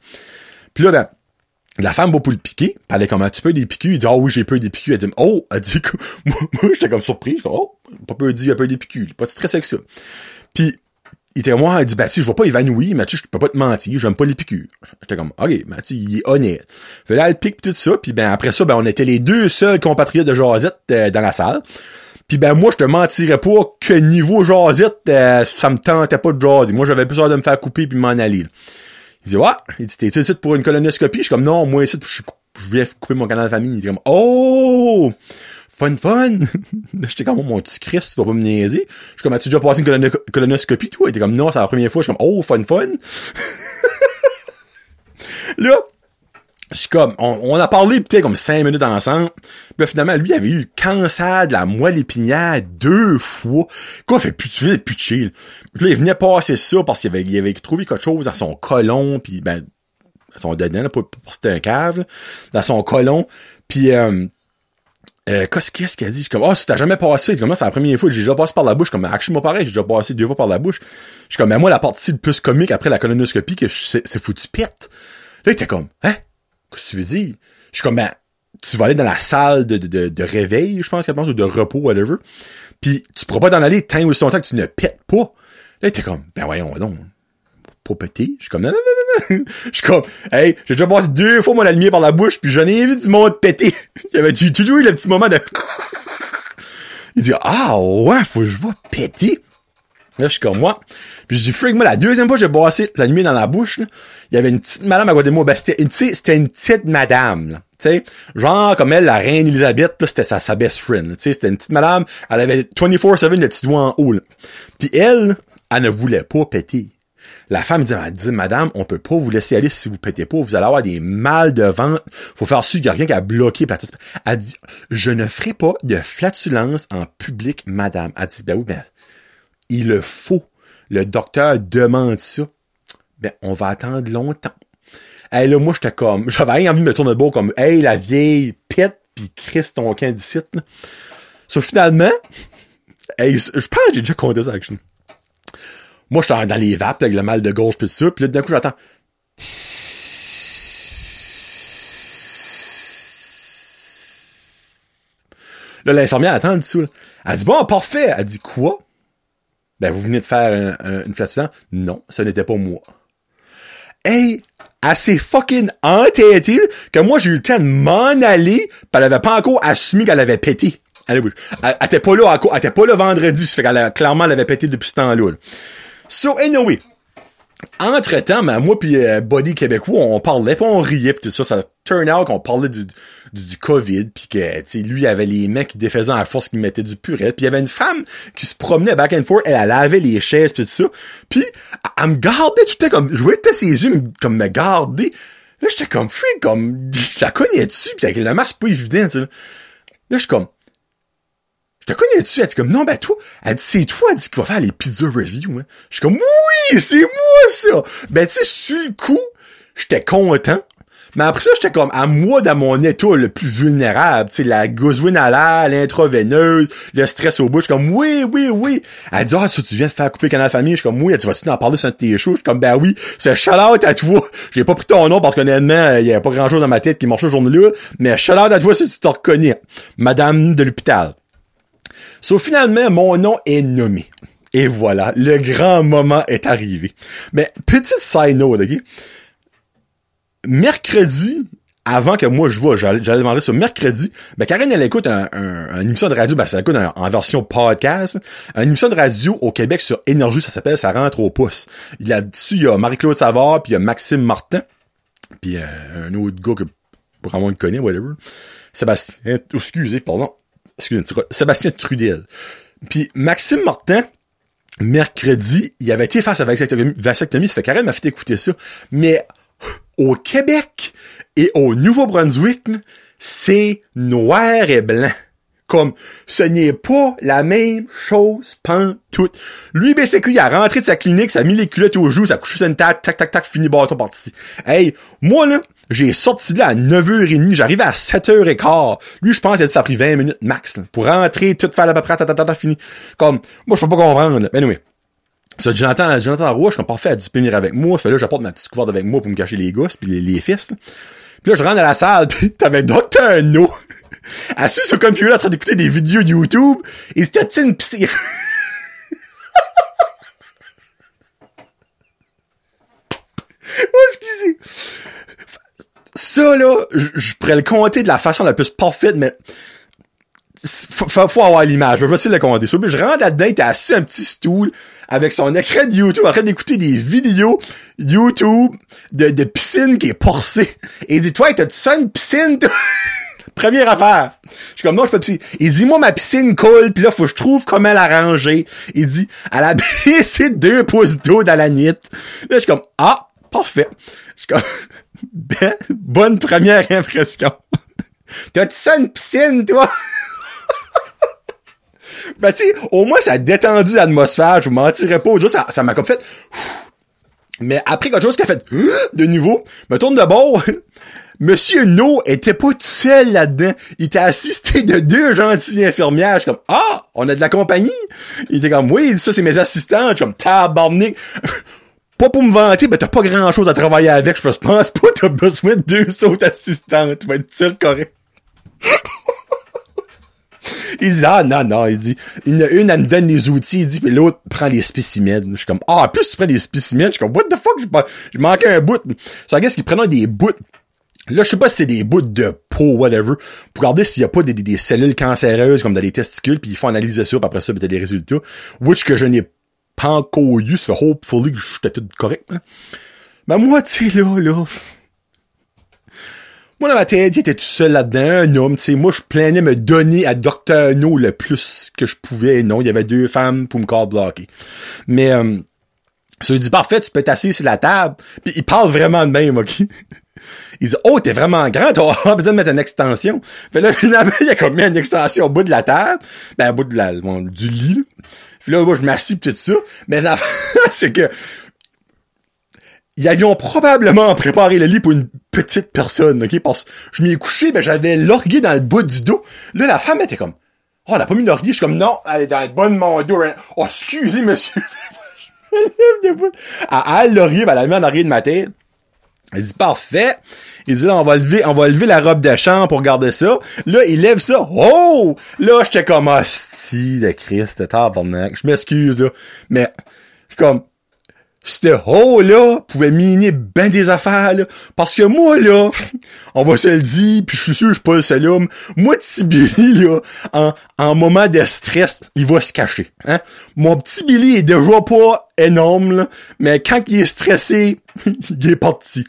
S1: Puis là, ben, la femme va pour le piquer. Elle est comme, un petit peu des piqûres? Il dit, ah oui, j'ai peur des piqûres. Elle dit, oh, elle dit, moi, moi j'étais comme surpris. Je comme, oh, pas peur dit, il a peur des piqûres. Pas de stress avec ça. Puis, il était moi, il dit, bah, tu je vais pas évanouir, Mathieu, je peux pas te mentir, j'aime pas les piqûres. J'étais comme, ok, Mathieu, il est honnête. Fait là, elle pique tout ça, puis ben, après ça, ben, on était les deux seuls compatriotes de Josette euh, dans la salle. Puis ben moi, je te mentirais pas que niveau jasette, euh, ça me tentait pas de jaser. Moi, j'avais plus besoin de me faire couper puis m'en aller. Il dit, ouais. Il dit, t'es ici pour une colonoscopie? Je suis comme, non, moi ici, je, je voulais couper mon canal de famille. Il dit comme, oh! Fun, fun! J'étais comme, oh, mon petit Christ, tu vas pas me niaiser. Je suis comme, as-tu déjà passé une colonoscopie, toi? Il était comme, non, c'est la première fois. Je suis comme, oh, fun, fun! là, suis comme, on, a parlé peut-être comme cinq minutes ensemble. Puis finalement, lui, avait eu cancer de la moelle épinière deux fois. Quoi, fait plus de plus de chill. Puis là, il venait passer ça parce qu'il avait, il avait trouvé quelque chose dans son colon, puis ben, son dedans, parce que c'était un cave, dans son colon. Puis, euh, euh, qu'est-ce qu'il a dit? Je suis comme, oh, si t'as jamais passé, comme, c'est la première fois, j'ai déjà passé par la bouche, comme, actuellement, pareil, j'ai déjà passé deux fois par la bouche. Je suis comme, mais moi, la partie le plus comique après la colonoscopie, que c'est foutu pète. Là, il était comme, hein? Qu'est-ce que tu veux dire? Je suis comme, ben, tu vas aller dans la salle de, de, de réveil, je pense qu'elle pense, ou de repos, whatever. Puis tu pourras pas t'en aller tant aussi longtemps que tu ne pètes pas. Là, t'es comme, ben voyons donc. Pas péter. Je suis comme, non, non, non, non. Je suis comme, hey, j'ai déjà passé deux fois mon lumière par la bouche, puis j'en ai vu du monde péter. Avait toujours eu le petit moment de... Il dit, ah ouais, faut que je vois péter. Là, je suis comme moi. Puis je dis, freak, moi, la deuxième fois que j'ai bossé la nuit dans la bouche, là, il y avait une petite madame à Guadeloupe. Ben, c'était une, c'était une petite madame, Tu sais, genre, comme elle, la reine Elisabeth, c'était sa, sa best friend. C'était une petite madame. Elle avait 24-7 le petit doigt en haut, là. Puis elle, elle ne voulait pas péter. La femme dit, elle dit, madame, on peut pas vous laisser aller si vous pétez pas. Vous allez avoir des mal de ventre. Faut faire sûr qu'il y a rien qui a bloqué. Elle dit, je ne ferai pas de flatulence en public, madame. Elle dit, ben oui, ben, il le faut. Le docteur demande ça. Ben, on va attendre longtemps. Hey, là, moi, j'étais comme, j'avais envie de me tourner de beau comme, hey, la vieille pète pis Chris ton d'ici, là. So, finalement, je pense que j'ai déjà compté ça, actually. Moi, j'étais dans les vapes, là, avec le mal de gauche pis tout ça, pis là, d'un coup, j'entends... Là, l'infirmière attend en dessous. Elle dit, bon, parfait. Elle dit, quoi? Ben, vous venez de faire un- un- une flatulence? Non, ce n'était pas moi. Hey, s'est fucking entêtée que moi, j'ai eu le temps de m'en aller, pis elle avait pas encore assumé qu'elle avait pété. Elle, était pas là elle était pas là vendredi, ça fait qu'elle clairement, elle avait pété depuis ce temps-là. là. So, anyway. Entre-temps, ben, moi pis euh, Buddy Québécois, on parlait, puis on riait, pis tout ça. Ça turn out qu'on parlait du, du, du COVID, puis que, tu lui, il avait les mecs qui défaisaient à force qui mettaient du purée. Puis il y avait une femme qui se promenait back and forth, elle, elle lavait les chaises, pis tout ça. Puis elle, me gardait, tout était comme, je voyais ses yeux me- comme me garder. Là, j'étais comme, freak, comme, je la connais-tu? Pis avec le masque, c'est pas évident, tu. Là, je suis comme, je te connais-tu? Elle dit comme, non, ben toi, elle dit, c'est toi, elle dit, qui va faire les pizza review, hein. Je suis comme, oui, c'est moi, ça! Ben, tu sais, sur le coup, j'étais content. Mais après ça, j'étais comme, à moi, dans mon état le plus vulnérable, tu sais, la gouzouine à l'air, l'intraveineuse, le stress au bout, je suis comme, oui, oui, oui. Elle dit, ah, ça, tu viens de faire couper Canal Famille? Je suis comme, oui, elle dit, vas-tu en parler sur un de tes shows? Je suis comme, ben oui, c'est shout-out à toi. J'ai pas pris ton nom parce qu'honnêtement, il y avait pas grand-chose dans ma tête qui marchait ce journée-là, mais shout-out à toi si tu te reconnais. Madame de l'hôpital. So, finalement, mon nom est nommé. Et voilà, le grand moment est arrivé. Mais, petite side note, ok? Mercredi, avant que moi je vois, j'allais demander ça, mercredi, ben Karen, elle écoute un, un- une émission de radio, ben ça écoute en version podcast, une émission de radio au Québec sur Énergie, ça s'appelle Ça rentre au pouce. Là-dessus, il y a Marie-Claude Savard, puis il y a Maxime Martin, puis euh, un autre gars que vraiment le connaît, whatever. Sébastien, oh, excusez, pardon. Excusez, Sébastien Trudel. Puis Maxime Martin, mercredi, il avait été face à vasectomie, ça fait m'a fait écouter ça. Mais au Québec et au Nouveau-Brunswick, c'est noir et blanc. Comme, ce n'est pas la même chose, pantoute. Lui, BCQ, il a rentré de sa clinique, ça a mis les culottes aux joues, ça a couché sur une table, tac, tac, tac, fini bâton parti. Hey, moi, là, j'ai sorti de là à 9h30, j'arrivais à 7h15. Lui, je pense que ça a pris 20 minutes max, là, pour rentrer, tout faire à peu près, ta, ta, ta, fini. Comme, moi, je peux pas comprendre, là. Mais anyway. Ça, Jonathan, Jonathan Roy, je suis parfait à venir avec moi. Fait là, j'apporte ma petite couverte avec moi pour me cacher les gosses puis les, les fils. Puis là, je rentre dans la salle, puis t'avais Dr. No assis sur le computer en train d'écouter des vidéos YouTube. Et c'était une psy... oh, excusez. Ça, là, je pourrais le compter de la façon la plus parfaite, mais faut, faut, avoir l'image. Je vais essayer de le compter. Je rentre là-dedans, était assis un petit stool avec son écran de YouTube en train d'écouter des vidéos YouTube de, piscine qui est porcée. Et il dit, toi, t'as-tu ça une piscine? Première affaire. Je suis comme, non, je suis pas. Il dit, moi, ma piscine coule, puis là, faut que je trouve comment la ranger. Il dit, elle a baissé deux pouces d'eau dans la nuit. Là, je suis comme, ah, parfait. Je suis comme, ben, bonne première impression. T'as-tu ça une piscine, toi? Ben, tu au moins, ça a détendu l'atmosphère, je vous mentirais pas. Ça- ça m'a comme fait... Mais après quelque chose qui a fait de nouveau, me tourne de bord. Monsieur No était pas seul là-dedans. Il était assisté de deux gentilles infirmières. Je suis comme, ah, on a de la compagnie? Il était comme, oui, ça, c'est mes assistants. Je suis comme, tabarnak. Pas pour me vanter, ben t'as pas grand chose à travailler avec. Je pense pas t'as besoin de deux autres assistants. Tu vas être seul correct. Il dit, ah, non, non, il dit, il y en a une, elle me donne les outils, il dit, puis l'autre prend les spécimens. Je suis comme, ah, en plus, tu prends des spécimens. Je suis comme, what the fuck, j'ai manqué un bout. Ça, qu'est-ce qu'ils prennent des bouts? Là, je sais pas si c'est des bouts de peau, whatever, pour regarder s'il y a pas des, des, des cellules cancéreuses comme dans les testicules, puis il faut analyser ça, puis après ça, puis t'as des résultats. Which que je n'ai pas encore eu, ça fait hopefully que j'étais tout correct, hein. Mais moi, tu sais, là, là, moi, dans ma tête, j'étais tout seul là-dedans, un homme, tu sais. Moi, je planais me donner à Dr. No le plus que je pouvais. Non, il y avait deux femmes pour me call bloquer. Mais, euh, ça lui dit, parfait, tu peux t'asseoir sur la table. Puis il parle vraiment de même, OK? Il dit, oh, t'es vraiment grand, t'as besoin de mettre une extension. Fait là, finalement, il a comme mis une extension au bout de la table. Ben, au bout de la, du lit, là. Puis là, moi, je m'assis pis tout ça. Mais la c'est que, ils avions probablement préparé le lit pour une petite personne, ok? Parce que je m'y ai couché, ben j'avais l'orgueil dans le bout du dos. Là, la femme était comme, oh, elle a pas mis l'orgueil. Je suis comme, non, elle est dans le bas de mon dos. Oh, excusez, monsieur. je me. Elle, l'orgueil, elle l'a mis en arrière de ma tête. Elle dit, parfait. Il dit, là, on va lever, on va lever la robe de chambre pour garder ça. Là, il lève ça. Oh! Là, j'étais comme, hostie de Christ, tabarnak. Je m'excuse, là. Mais, comme, ce haut-là pouvait miner ben des affaires. Parce que moi, là, on va se le dire, puis je suis sûr que je suis pas le seul homme. Moi, petit là, en, en moment de stress, il va se cacher. Hein? Mon petit Billy est déjà pas énorme, mais quand il est stressé, il est parti.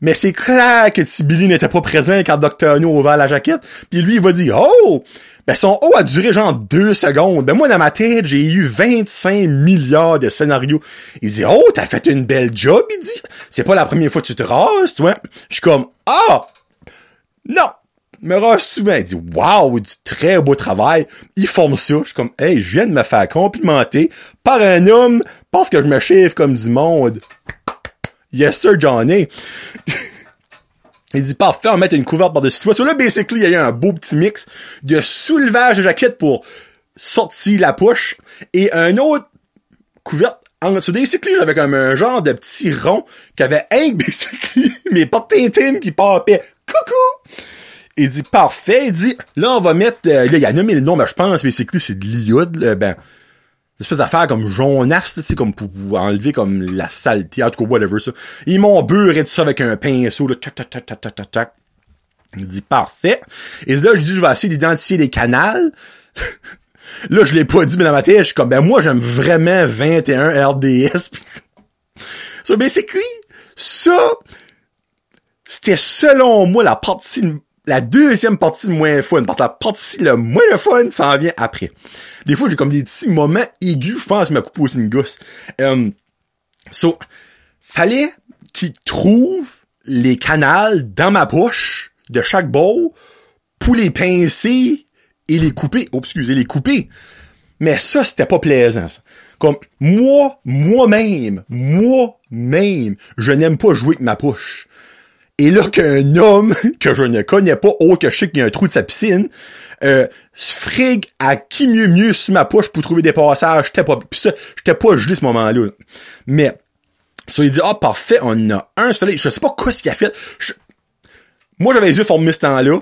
S1: Mais c'est clair que petit Billy n'était pas présent quand Dr. No a ouvert la jaquette. Puis lui, il va dire, oh! Ben, son haut a duré genre deux secondes. Ben, moi, dans ma tête, j'ai eu 25 milliards de scénarios. Il dit, oh, t'as fait une belle job, il dit. C'est pas la première fois que tu te rases, toi. Je suis comme, ah! Non! me rase souvent. Il dit, wow, du très beau travail. Il forme ça. Je suis comme, hey, je viens de me faire complimenter par un homme parce que je me chiffre comme du monde. Yes, sir, Johnny. Il dit, parfait, on mettre une couverte par-dessus toi. Sur là, basically, il y a eu un beau petit mix de soulevage de jaquette pour sortir la poche et un autre couverte en dessous. Basically, j'avais comme un genre de petit rond qui avait un basically mes portes intimes qui papaient. Coucou! Il dit, parfait. Il dit, là, on va mettre, euh, là, il a nommé le nom, mais je pense, basically, c'est de l'iode, euh, ben, espèce d'affaire comme jaunasse, c'est comme pour, enlever comme la saleté, en tout cas, whatever, ça. Ils m'ont beurré tout ça avec un pinceau, là, tac, tac, tac, tac, tac, tac, tac. Il dit, parfait. Et là, je dis, je vais essayer d'identifier les canals. là, je l'ai pas dit, mais dans ma tête, je suis comme, ben, moi, j'aime vraiment 21 RDS. so, basically, ça, c'était selon moi la partie la deuxième partie le moins fun, parce que la partie le moins fun, ça en vient après. Des fois, j'ai comme des petits moments aigus, je pense, me coupe aussi une gosse. Um, so, fallait qu'il trouve les canals dans ma poche de chaque bowl pour les pincer et les couper. Oh, excusez, les couper. Mais ça, c'était pas plaisant, ça. Comme, moi, moi-même, moi-même, je n'aime pas jouer avec ma poche. Et là qu'un homme que je ne connais pas, oh que je sais qu'il y a un trou de sa piscine, euh, frigue à qui mieux mieux sur ma poche pour trouver des passages. J'étais pas, pis ça, j'étais pas gelé ce moment-là. Mais, ça, il dit, ah, parfait, on a un, je sais pas quoi ce qu'il a fait. Moi, j'avais les yeux formés ce temps-là.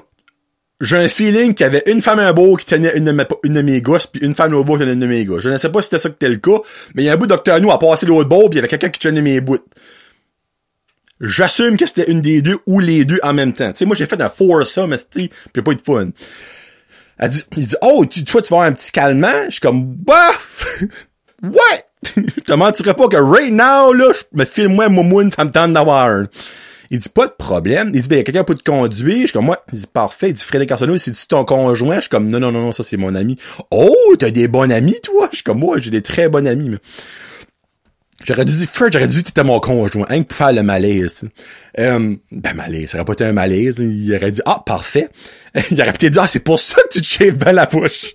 S1: J'ai un feeling qu'il y avait une femme un beau qui tenait une de, mes, gosses, puis une femme au beau qui tenait une de mes gosses. Je ne sais pas si c'était ça que c'était le cas, mais il y a un bout Nous à passer l'autre beau, puis il y avait quelqu'un qui tenait mes bouts j'assume que c'était une des deux ou les deux en même temps. Tu sais, moi, j'ai fait un foursome, mais c'était, puis pas de fun. Elle dit, il dit, oh, tu, toi, tu vas avoir un petit calmant? Je suis comme, bah, ouais! je te mentirais pas que right now, là, je me filme moi, moumoune, ça me tente d'avoir. Il dit, pas de problème. Il dit, ben, quelqu'un pour te conduire. Je suis comme, moi, il dit, parfait. Il dit, Frédéric Arsenault, c'est ton conjoint? Je suis comme, non, non, non, non, ça, c'est mon ami. Oh, t'as des bons amis, toi? Je suis comme, moi, j'ai des très bons amis, mais... J'aurais dû dire, Fred, j'aurais dû dire que t'étais mon conjoint, hein, pour faire le malaise. Euh, ben, malaise, ça aurait pas été un malaise. Il aurait dit, ah, parfait. Il aurait peut-être dit, ah, c'est pour ça que tu te chèves bien la bouche.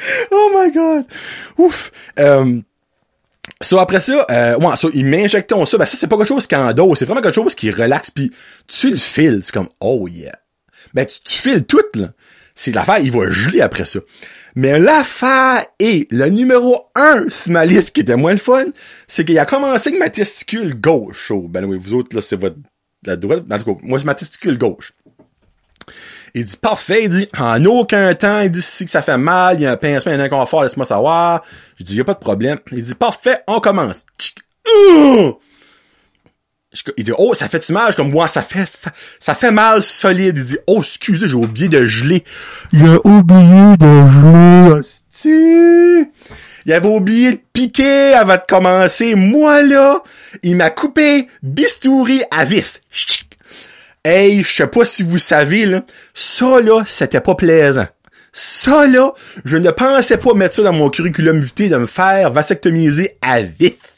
S1: oh my god. Ouf. Euh, So, après ça, euh, ouais, so, il m'injecte ça. Ben, ça, c'est pas quelque chose qui dos. C'est vraiment quelque chose qui relaxe, puis tu le files. C'est comme, oh yeah. Ben, tu, tu files tout, là. C'est l'affaire, il va geler après ça. Mais l'affaire est le numéro un sur ma liste qui était moins le fun, c'est qu'il a commencé avec ma testicule gauche. Ben oui, vous autres, là, c'est votre, la droite. En tout cas, moi, c'est ma testicule gauche. Il dit, parfait, il dit, en aucun temps, il dit, si que ça fait mal, il y a un pincement, il y a un inconfort, laisse-moi savoir. Je dis, y a pas de problème. Il dit, parfait, on commence. Il dit, oh, ça fait du mal? comme, moi, ça fait, ça fait mal solide. Il dit, oh, excusez, j'ai oublié de geler. Il a oublié de geler. Il avait oublié de piquer avant de commencer. Moi, là, il m'a coupé bistouri à vif. Hey, je sais pas si vous savez, là, ça, là, c'était pas plaisant. Ça, là, je ne pensais pas mettre ça dans mon curriculum vitae de me faire vasectomiser à vif.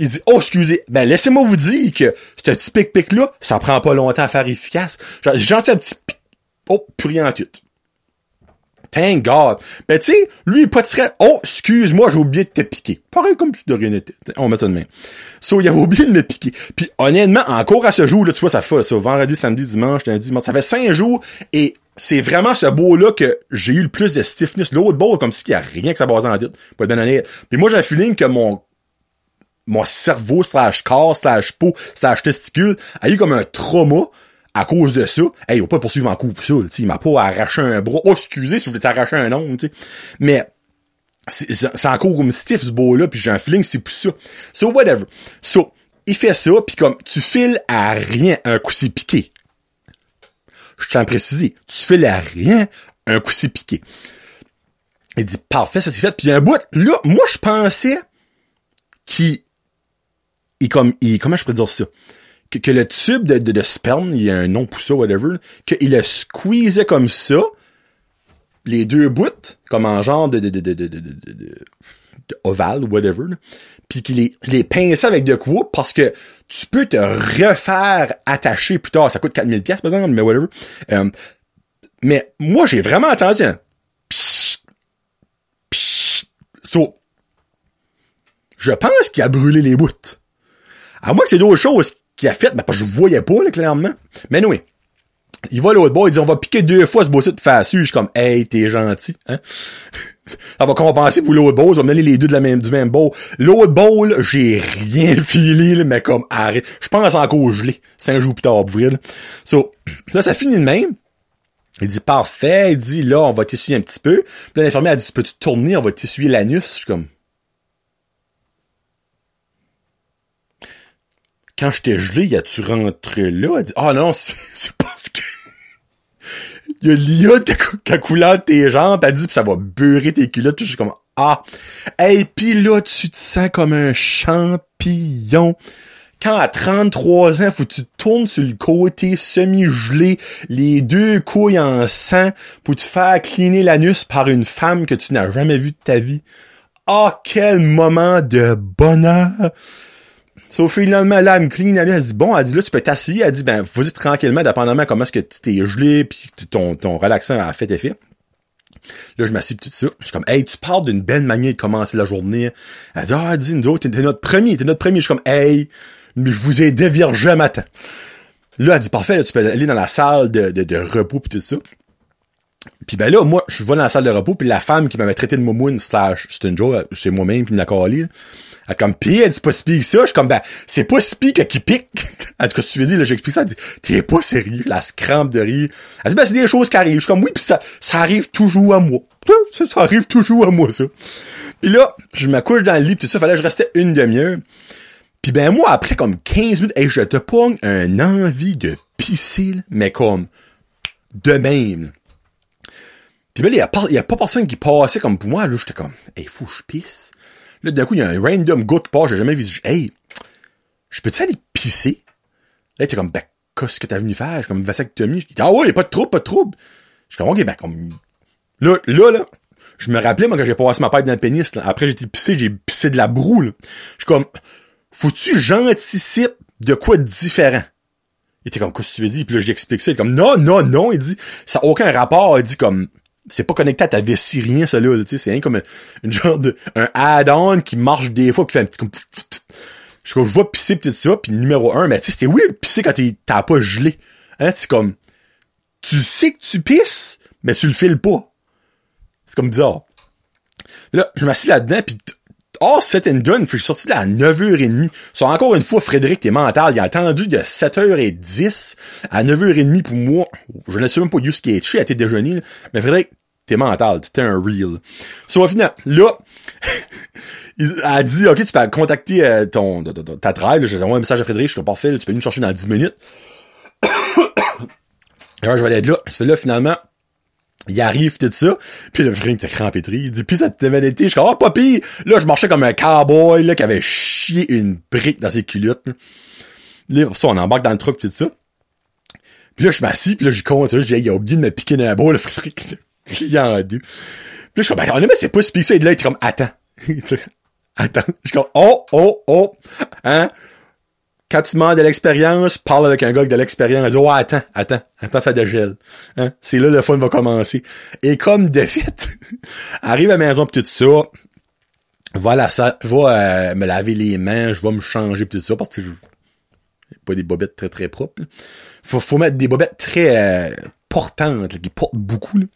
S1: Il dit, oh, excusez, ben laissez-moi vous dire que ce petit pic-pic-là, ça prend pas longtemps à faire efficace. J'ai gentil un petit pic. Oh, plus rien en tout. Thank God. Ben, tu sais, lui, il potisserait, oh, excuse-moi, j'ai oublié de te piquer. Pareil comme si de rien n'était. On met ça de main. So, il avait oublié de me piquer. Puis, honnêtement, encore à ce jour, là, tu vois, ça fait, ça, vendredi, samedi, dimanche, lundi, dimanche, ça fait cinq jours, et c'est vraiment ce beau-là que j'ai eu le plus de stiffness. L'autre beau, comme si il y a rien que ça base en dit. Pas de bien Puis moi, j'ai un feeling que mon, mon cerveau slash corps slash peau slash testicule a eu comme un trauma à cause de ça, hey, il va pas poursuivre en coup pour ça, il m'a pas arraché un bras. Oh, excusez si je voulais t'arracher un ongle, tu sais. Mais, c'est encore comme stiff ce beau-là, puis j'ai un feeling c'est pour ça. So, whatever. So, il fait ça, puis comme, tu files à rien un coup c'est piqué. Je tiens à préciser, tu files à rien un coup c'est piqué. Il dit, parfait, ça c'est fait. Puis un bout, là, moi, je pensais qu'il, il, comme, il, comment je pourrais dire ça? que, le tube de, de, sperme, il y a un nom pour ça, whatever, qu'il le squeezait comme ça, les deux bouts, comme en genre de, de, de, de, ovale, whatever, puis qu'il les, les pinçait avec de quoi, parce que tu peux te refaire attacher plus tard. Ça coûte 4000 pièces par exemple, mais whatever. Euh, mais moi, j'ai vraiment entendu un pssst, pssst. So, je pense qu'il a brûlé les bouts. À moins que c'est d'autres choses qui a fait, mais pas je voyais pas, là, clairement. Mais oui. Il va l'autre bord, il dit, on va piquer deux fois ce bossu de facile. Je suis comme, hey, t'es gentil, hein? Ça va compenser pour l'autre bowl, on va mener les deux de la même, du même bowl. L'autre bowl, j'ai rien filé, mais comme, arrête. Je pense encore gelé. Cinq jours plus tard, là. So, là, ça finit de même. Il dit, parfait. Il dit, là, on va t'essuyer un petit peu. Puis là, l'infirmière a dit, peux-tu tourner? On va t'essuyer l'anus. Je suis comme, quand j'étais gelé, y a-tu rentré là? Elle dit, ah non, c'est parce que il y a l'iode qui a tes jambes, elle dit, pis ça va beurrer tes culottes, je suis comme, ah. Et puis là, tu te sens comme un champignon. Quand à 33 ans, faut que tu tournes sur le côté semi-gelé, les deux couilles en sang, pour te faire cleaner l'anus par une femme que tu n'as jamais vue de ta vie. Ah, quel moment de bonheur! So, finalement, là, elle me clean, elle, elle dit, bon, elle dit, là, tu peux t'asseoir. Elle dit, ben, vas-y tranquillement, dépendamment comment est-ce que tu t'es gelé, puis ton, ton relaxant a fait effet. Là, je m'assieds tout ça. Je suis comme, hey, tu parles d'une belle manière de commencer la journée. Elle dit, ah, elle dit, nous t'es notre premier, t'es notre premier. Je suis comme, hey, je vous ai déviergé matin. Là, elle dit, parfait, là, tu peux aller dans la salle de, de, de repos puis tout ça. Puis ben là, moi, je vais dans la salle de repos, puis la femme qui m'avait traité de momoun slash c'est joke, c'est moi-même qui me l'a collé. Elle comme pis, elle dit pas si pire que ça. Je suis comme ben, c'est pas si pire qui pique. En tout cas, si tu veux dire, là, j'explique ça, t'es pas sérieux, la scrampe de rire. Elle dit ben c'est des choses qui arrivent. Je suis comme oui, pis ça, ça arrive toujours à moi. Ça, ça arrive toujours à moi, ça. Puis là, je me couche dans le lit, pis tout ça, fallait que je restais une demi-heure. Puis ben moi, après comme 15 minutes, je te pogne un envie de pisser, mais comme de même. Puis ben là, il y a, pas, y a pas personne qui passait comme pour moi. Là, j'étais comme, hey, faut que je pisse. Là, d'un coup, il y a un random gars qui passe, j'ai jamais vu. Hey, je peux-tu aller pisser? Là, t'es comme, ben, qu'est-ce que t'as venu faire? Je comme, vasectomie. Je dis, ah ouais, y a pas de trouble, pas de trouble. Je suis comme, ok, ben, comme, là, là, là, je me rappelais, moi, quand j'ai passé ma pipe dans le pénis, là. Après, été pissé, j'ai pissé de la broue, là. Je suis comme, faut-tu j'anticipe de quoi de différent? Il était comme, qu'est-ce que tu veux dire? Puis là, j'explique ça. Il est comme, non, non, non. Il dit, ça n'a aucun rapport. Il dit comme, c'est pas connecté à ta vessie, rien, ça là, tu sais, c'est rien comme un, une genre de, un add-on qui marche des fois, qui fait un petit comme, je, je vois pisser pis tout ça, puis numéro un, mais tu sais, c'est weird pisser quand t'as pas gelé. Hein, c'est comme, tu sais que tu pisses, mais tu le files pas. C'est comme bizarre. Là, je m'assis là-dedans, pis oh, c'est and done, je suis sorti là à 9h30. So, encore une fois, Frédéric, t'es mental. Il a attendu de 7h10 à 9h30 pour moi. Je ne sais même pas ce qui est chez à tes déjeuners, mais Frédéric, t'es mental. T'es un real. So, au final, là, il a dit, OK, tu peux contacter euh, ton, ta tribe. J'ai envoyé un message à Frédéric, je suis parfait, tu peux venir me chercher dans 10 minutes. Alors, je vais aller être là. C'est là, finalement, il arrive tout ça, puis le frère était crampétri. Il dit, puis ça t'avait été, je suis comme, oh, papy! Là, je marchais comme un cowboy, là, qui avait chié une brique dans ses culottes. Là, ça, on embarque dans le truc, tout ça. Puis là, je m'assis, puis là, j'y compte, je dis, il a oublié de me piquer dans la boule, le frère, il en deux. Puis là, je suis comme, ben, honnêtement, c'est pas si piqué ça, et là, il était comme, attends. attends. Je suis comme, oh, oh, oh, hein? Quand tu demandes de l'expérience, parle avec un gars de l'expérience. Dis, oh, attends, attends, attends, ça dégèle. Hein? C'est là le fun va commencer. Et comme de fait, arrive à la maison pis tout ça, voilà ça, je vais euh, me laver les mains, je vais me changer pis tout ça, parce que je pas des bobettes très très propres. Faut, faut mettre des bobettes très euh, portantes, qui portent beaucoup. Là.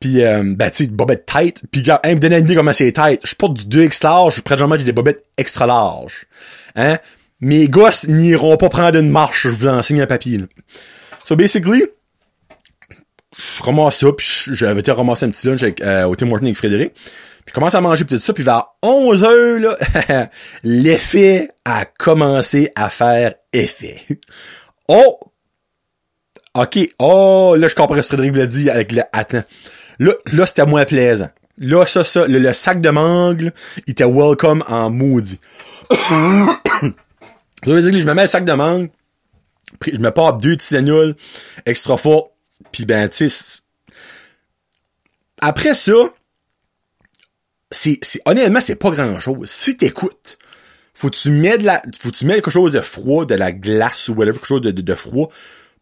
S1: Puis, euh, ben, tu sais, bobettes tight. Puis, gars, hein, me donner une idée comment c'est tight. Je porte du 2X large, je prends jamais des bobettes extra larges. Hein? Mes gosses n'iront pas prendre une marche, je vous enseigne un papier. Là. So, basically, je ramasse ça, puis j'avais été ramasser un petit lunch avec, euh, au Tim Hortons avec Frédéric. Puis je commence à manger tout ça, puis vers 11 heures, là, l'effet a commencé à faire effet. Oh! OK. Oh, là, je comprends ce que Frédéric l'a dit avec le « attends ». Là, là c'était moins plaisant. Là, ça, ça, le, sac de mangue, il était welcome en maudit. dire je me mets le sac de mangue, je me pars deux tisanoules extra fort, puis ben, tu sais, après ça, c'est, honnêtement, c'est pas grand chose. Si t'écoutes, faut que tu mets de la, faut que tu mets quelque chose de froid, de la glace ou whatever, quelque chose de, de, de froid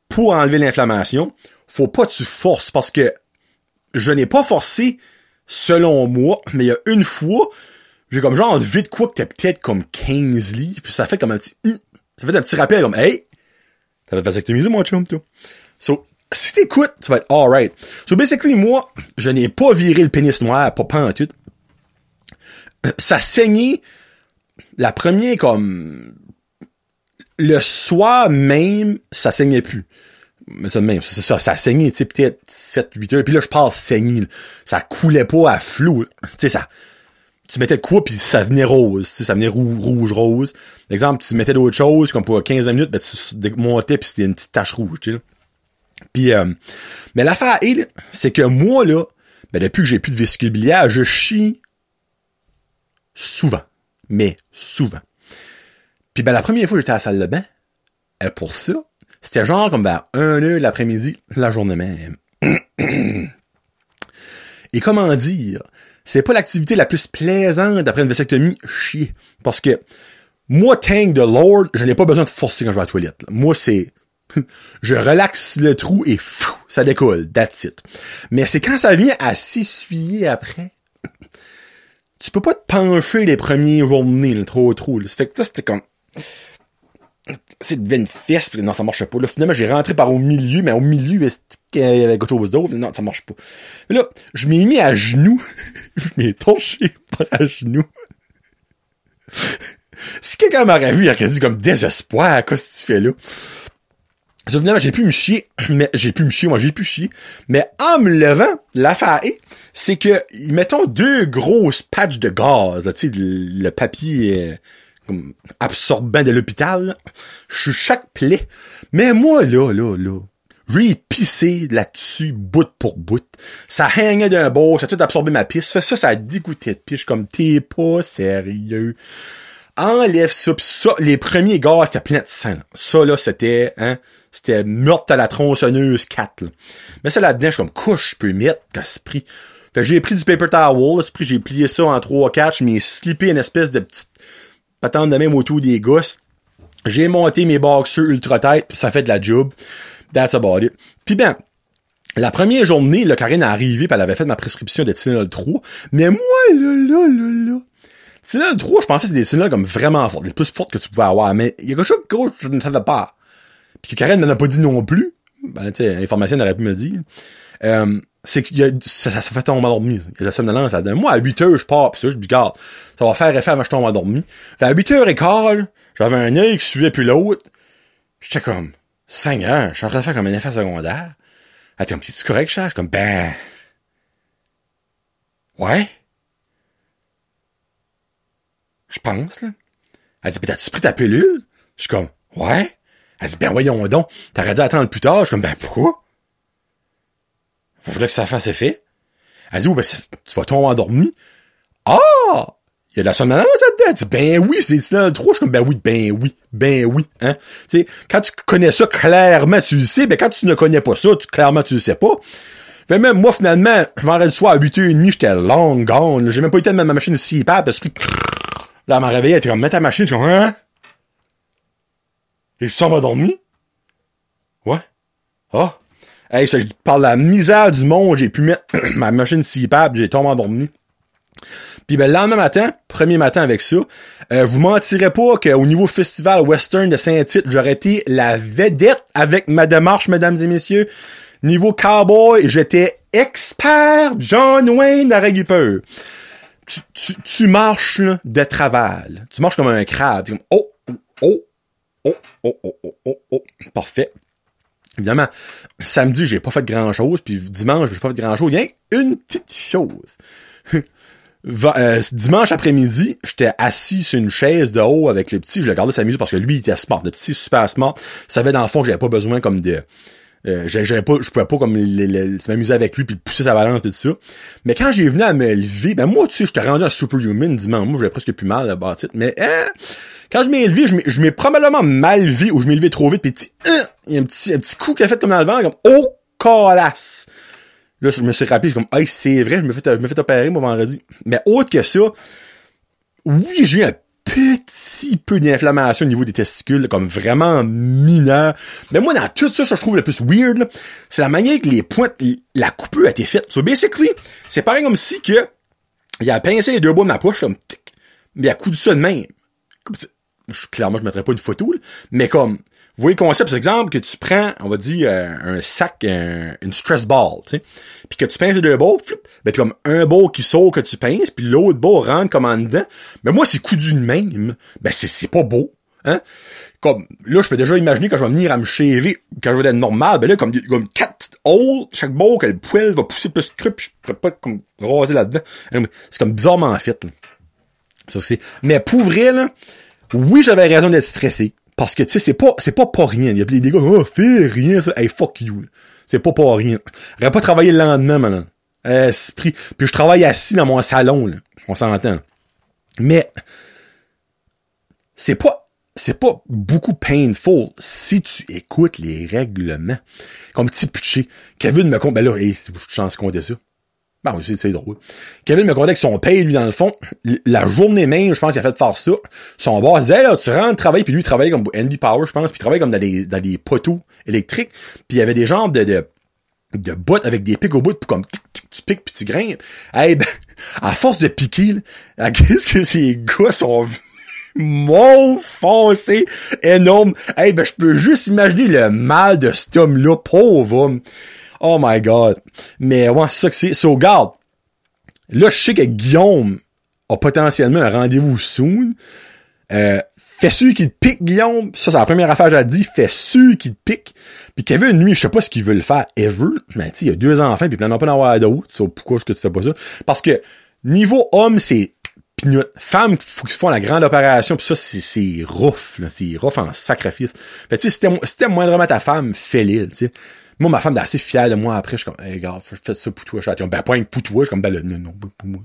S1: pour enlever l'inflammation. Faut pas que tu forces parce que je n'ai pas forcé selon moi, mais il y a une fois, j'ai comme genre de quoi que t'es peut-être comme 15 livres, puis ça fait comme un petit, hum, ça fait un petit rappel comme, hey, t'as la vasectomie, mon chum, toi. So, si t'écoutes, tu vas être alright. So, basically, moi, je n'ai pas viré le pénis noir, pas, pas en tout. Ça saignait la première comme, le soir même, ça saignait plus mais ça même, c'est ça, ça saignait, tu sais, peut-être 7, 8 heures. Puis là, je parle saigner, Ça coulait pas à flou. Tu sais, ça. Tu mettais quoi, puis ça venait rose. Ça venait rouge, rose. Exemple, tu mettais d'autres choses, comme pour 15 minutes, ben, tu démontais, puis c'était une petite tache rouge, tu sais. Puis, euh, mais l'affaire est, c'est que moi, là, ben, depuis que j'ai plus de vésicule biliaire, je chie souvent. Mais souvent. Puis ben, la première fois que j'étais à la salle de bain, euh, pour ça, c'était genre comme vers 1 heure l'après-midi, la journée même. Et comment dire, c'est pas l'activité la plus plaisante d'après une vasectomie, chier. Parce que, moi, tank de Lord, je n'ai pas besoin de forcer quand je vais à la toilette. Moi, c'est, je relaxe le trou et fou, ça décolle, that's it. Mais c'est quand ça vient à s'essuyer après, tu peux pas te pencher les premiers journées, là, trop trop. Ça fait que ça, c'était comme, c'est devenu une fesse, non, ça marchait pas. Là, finalement, j'ai rentré par au milieu, mais au milieu, il y avait quelque chose d'autre? Non, ça marche pas. Là, je m'ai mis à genoux. je m'ai torché par à genoux. si quelqu'un m'aurait vu, il aurait dit comme désespoir, qu'est-ce que tu fais là? Ça, finalement, j'ai pu me chier, mais j'ai pu me chier, moi j'ai pu chier. Mais en me levant, l'affaire est, c'est que, mettons deux grosses patchs de gaz, tu sais, le papier, absorbant de l'hôpital. Je suis chaque plaie. Mais moi, là, là, là, j'ai pissé là-dessus, bout pour bout. Ça hangait d'un bord, ça a tout absorbé ma pisse. Ça, ça a dégoûté de pisse. comme, t'es pas sérieux. Enlève ça, pis ça, les premiers gars, c'était plein de sang. Ça, là, c'était, hein, c'était meurtre à la tronçonneuse 4, Mais ça, là-dedans, je suis comme, couche, je peux mettre, prix. Fait j'ai pris du paper towel, j'ai plié ça en 3-4, je m'ai slippé une espèce de petite patente de même autour des gosses. J'ai monté mes boxers ultra tête, ça fait de la job. That's about it. Puis ben, la première journée, le Karine est arrivée, pis elle avait fait ma prescription de Tylenol 3. Mais moi, là, là, là, là. Tylenol 3, je pensais que c'était des Tylenol comme vraiment fortes, les plus fortes que tu pouvais avoir. Mais il y a quelque chose que je ne savais pas. Puis que Karine n'en a pas dit non plus. Ben, tu sais, l'information n'aurait pu me dire. Euh, c'est que ça, ça, fait tomber endormi. Il y a la somnolence là Moi, à 8 heures, je pars, pis ça, je garde, ça va faire effet avant que je tombe endormi. Fait à 8 heures et quart, j'avais un œil qui suivait plus l'autre. J'étais comme, Seigneur, je suis en train de faire comme un effet secondaire. Elle était comme, tu correct, suis comme, ben, ouais. Je pense, là. Elle dit, ben, t'as-tu pris ta pilule? Je suis comme, ouais. Elle dit, ben, voyons donc. T'aurais dû attendre plus tard. Je suis comme, ben, pourquoi? Faudrait que ça fasse effet. Elle dit, oh, ben, tu vas tomber endormi. Ah! Il y a de la somnolence là-dedans. Elle ben oui, c'est le trop. Je suis comme, ben oui, ben oui, ben oui, hein. Tu sais, quand tu connais ça, clairement, tu le sais. Ben, quand tu ne connais pas ça, clairement, tu le sais pas. Fait même, moi, finalement, je vendredi soir à 8h30, j'étais long gone. J'ai même pas eu le temps de mettre ma machine si parce que, là, elle m'a réveillé, elle était comme, mets ta machine. Je suis comme, hein? Il s'en va dormir? Ouais. Ah. Hey, ça, par la misère du monde, j'ai pu mettre ma machine CPAP, j'ai tombé endormi. Puis ben, le lendemain matin, premier matin avec ça, euh, vous mentirez pas qu'au niveau festival western de Saint-Tite, j'aurais été la vedette avec ma démarche, mesdames et messieurs. Niveau cowboy, j'étais expert John Wayne la récupère. Tu, tu, tu marches là, de travail. Tu marches comme un crabe. Comme, oh, oh, oh, oh, oh, oh, oh, oh. Parfait. Évidemment, samedi, j'ai pas fait grand chose, puis dimanche, j'ai pas fait grand chose. Il y a une petite chose. Euh, dimanche après-midi, j'étais assis sur une chaise de haut avec le petit, je le regardais s'amuser parce que lui, il était smart, le petit super smart. savait dans le fond que j'avais pas besoin comme de euh, j'avais pas, je pouvais pas comme m'amuser avec lui puis pousser sa balance tout ça. Mais quand j'ai venu à me lever, ben moi, tu sais, j'étais rendu un superhuman dimanche. Moi, j'avais presque plus mal à la Mais hein, quand je m'ai levé, je m'ai probablement mal levé ou je m'ai trop vite. Puis hein, il y a un petit, un petit coup qui a fait comme dans le vent, comme oh colasse. Là, je me suis rappelé, comme, hey, c'est vrai, je me fais, je me fais opérer, mon vendredi. Mais autre que ça, oui, j'ai eu un petit peu d'inflammation au niveau des testicules, comme vraiment mineur. Mais moi, dans tout ça, ce que je trouve le plus weird, c'est la manière que les pointes, la coupure a été faite. So, basically, c'est pareil comme si que, il a pincé les deux bouts de ma poche, comme, tic, mais il a coudu ça de même. Comme clairement, je mettrais pas une photo, mais comme, vous voyez le concept, c'est exemple que tu prends, on va dire, euh, un sac, une stress ball, tu sais, puis que tu pinces les deux balles, ben comme un ball qui sort que tu pinces, puis l'autre ball rentre comme en dedans. Mais moi, c'est coup d'une même. Ben c'est, pas beau. Hein? Comme, là, je peux déjà imaginer quand je vais venir à me chéver, quand je vais être normal, ben là, comme, comme quatre holes, chaque ball que le poil va pousser plus creux, puis je pourrais pas comme raser là-dedans. C'est comme bizarrement fait, là. Ça, mais pour vrai, là, oui, j'avais raison d'être stressé. Parce que, tu sais, c'est pas, c'est pas pas rien. Il y a des gars, oh, fais rien, ça. Hey, fuck you. C'est pas pas rien. J'aurais pas travaillé le lendemain, maintenant. Esprit. Puis je travaille assis dans mon salon, là. On s'entend. Mais, c'est pas, c'est pas beaucoup painful si tu écoutes les règlements. Comme petit pitché. Kevin me compte, ben là, hey, je chance qu'on ça. Ben oui, c'est drôle. Kevin me contait que son père, lui, dans le fond, la journée même, je pense qu'il a fait faire ça. Son boss disait, là, tu rentres travailler, puis lui, il travaillait comme NB Power, je pense, puis il travaillait comme dans des, dans des poteaux électriques, puis il y avait des genres de, de, de bottes avec des pics au bout, puis comme, tu piques, puis tu grimpes. Eh ben, à force de piquer, là, qu'est-ce que ces gars sont mon foncé énorme. Eh ben, je peux juste imaginer le mal de cet homme-là, pauvre homme. Oh my god. Mais ouais, c'est ça que c'est. So, garde. Là, je sais que Guillaume a potentiellement un rendez-vous soon. Euh, fais sûr qu'il te pique, Guillaume. Ça, c'est la première affaire que j'ai dit. Fais sûr qu'il te pique. Puis Kevin, lui, je sais pas ce qu'il veut le faire ever. Mais tu il a deux enfants, puis il en a pas d'en avoir d'autres. So, pourquoi est-ce que tu fais pas ça? Parce que niveau homme, c'est pignoute. Femme, faut font la grande opération, puis ça, c'est rough, là. C'est rough en sacrifice. Fait tu sais, si t'aimes moindrement ta femme, fais-le, tu sais. Moi, ma femme est assez fière de moi après. Je suis comme, hey, gars, je fais ça pour toi, chat. Ben, pas toi. Je suis comme, ben, non, non, pour moi.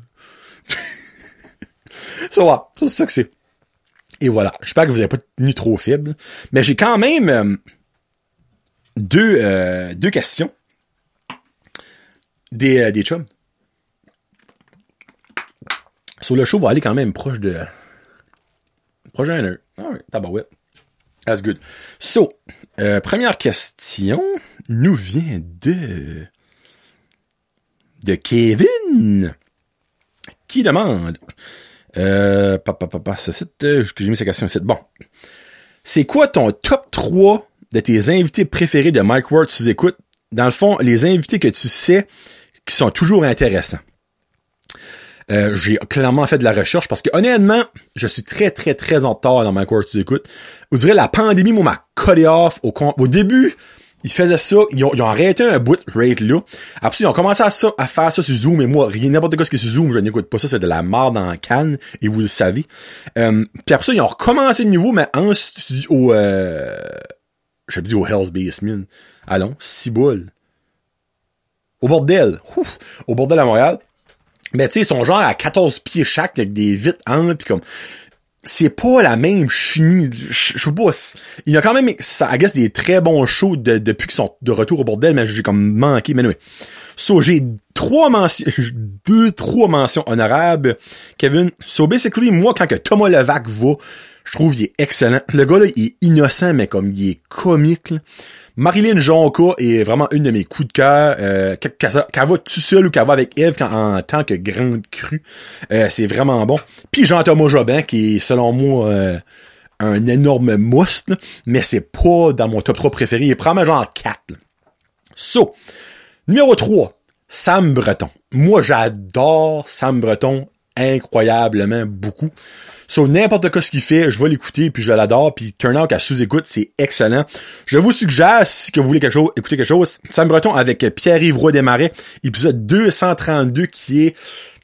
S1: ça va. c'est ça que c'est. Et voilà. J'espère que vous n'avez pas tenu trop faible. Mais j'ai quand même euh, deux, euh, deux questions. Des, euh, des chums. Sur le show, va aller quand même proche de. Proche d'un heure. Ah oui, tabarouette. That's good. So, première question nous vient de de Kevin qui demande euh, papa, papa, ça c'est euh, j'ai mis sa question c'est bon. C'est quoi ton top 3 de tes invités préférés de Mike Ward tu écoutes? Dans le fond, les invités que tu sais qui sont toujours intéressants. Euh, j'ai clairement fait de la recherche parce que honnêtement, je suis très très très en retard dans ma course tu écoutes. Vous direz la pandémie m'a collé off au début. Ils faisaient ça, ils ont, arrêté un bout rate là. Après, ils ont commencé à, ça, à faire ça sur Zoom, et moi, rien n'importe quoi ce qui est sur Zoom, je n'écoute pas ça, c'est de la merde en canne, et vous le savez. Euh, puis après ça, ils ont recommencé de nouveau, mais en studio, euh, je dis au Hell's Basement. Allons, six boules. Au bordel. Ouf, au bordel à Montréal. Mais tu sais, ils sont genre à 14 pieds chaque avec des vitres entre pis comme c'est pas la même chimie. Je sais pas. Il y a quand même, ça, I guess, des très bons shows depuis qu'ils sont de retour au bordel, mais j'ai comme manqué. Mais oui. So, j'ai trois mentions, deux, trois mentions honorables, Kevin. So, basically, moi, quand que Thomas Levac va, Je trouve qu'il est excellent. Le gars, là, il est innocent, mais comme il est comique. Là. Marilyn Jonka est vraiment une de mes coups de cœur. Euh, qu'elle va tout seul ou qu'elle va avec Eve en tant que grande crue. Euh, c'est vraiment bon. Puis Jean-Thomas Jobin, qui est selon moi euh, un énorme must, mais c'est pas dans mon top 3 préféré. Il est probablement genre 4. So, numéro 3, Sam Breton. Moi, j'adore Sam Breton incroyablement beaucoup. Sur n'importe quoi ce qu'il fait, je vais l'écouter, puis je l'adore, puis Turn Out à sous-écoute, c'est excellent. Je vous suggère, si vous voulez quelque chose, écouter quelque chose, Sam Breton avec Pierre-Yves Roy Desmarais, épisode 232, qui est